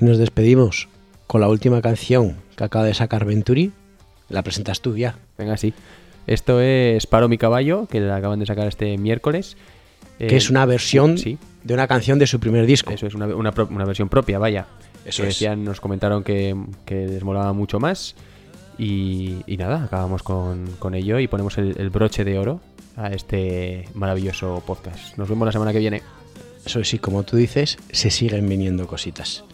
Y nos despedimos con la última canción que acaba de sacar Venturi. La presentas tú ya. Venga, sí. Esto es Paro mi caballo, que la acaban de sacar este miércoles. Que Eh, es una versión Sí, de una canción de su primer disco. eso es una, una pro- una versión propia, vaya. Eso que es. decían, nos comentaron que, que les molaba mucho más. Y, y nada, acabamos con, con ello y ponemos el, el broche de oro a este maravilloso podcast. Nos vemos la semana que viene. Eso sí, como tú dices, se siguen viniendo cositas.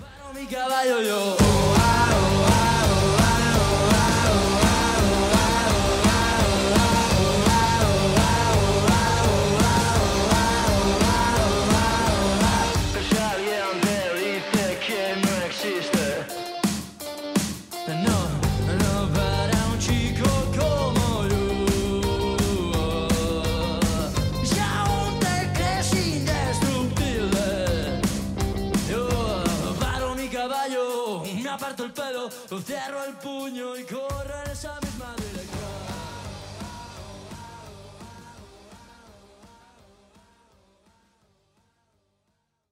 Caballo yo. Si cierro el puño y corro.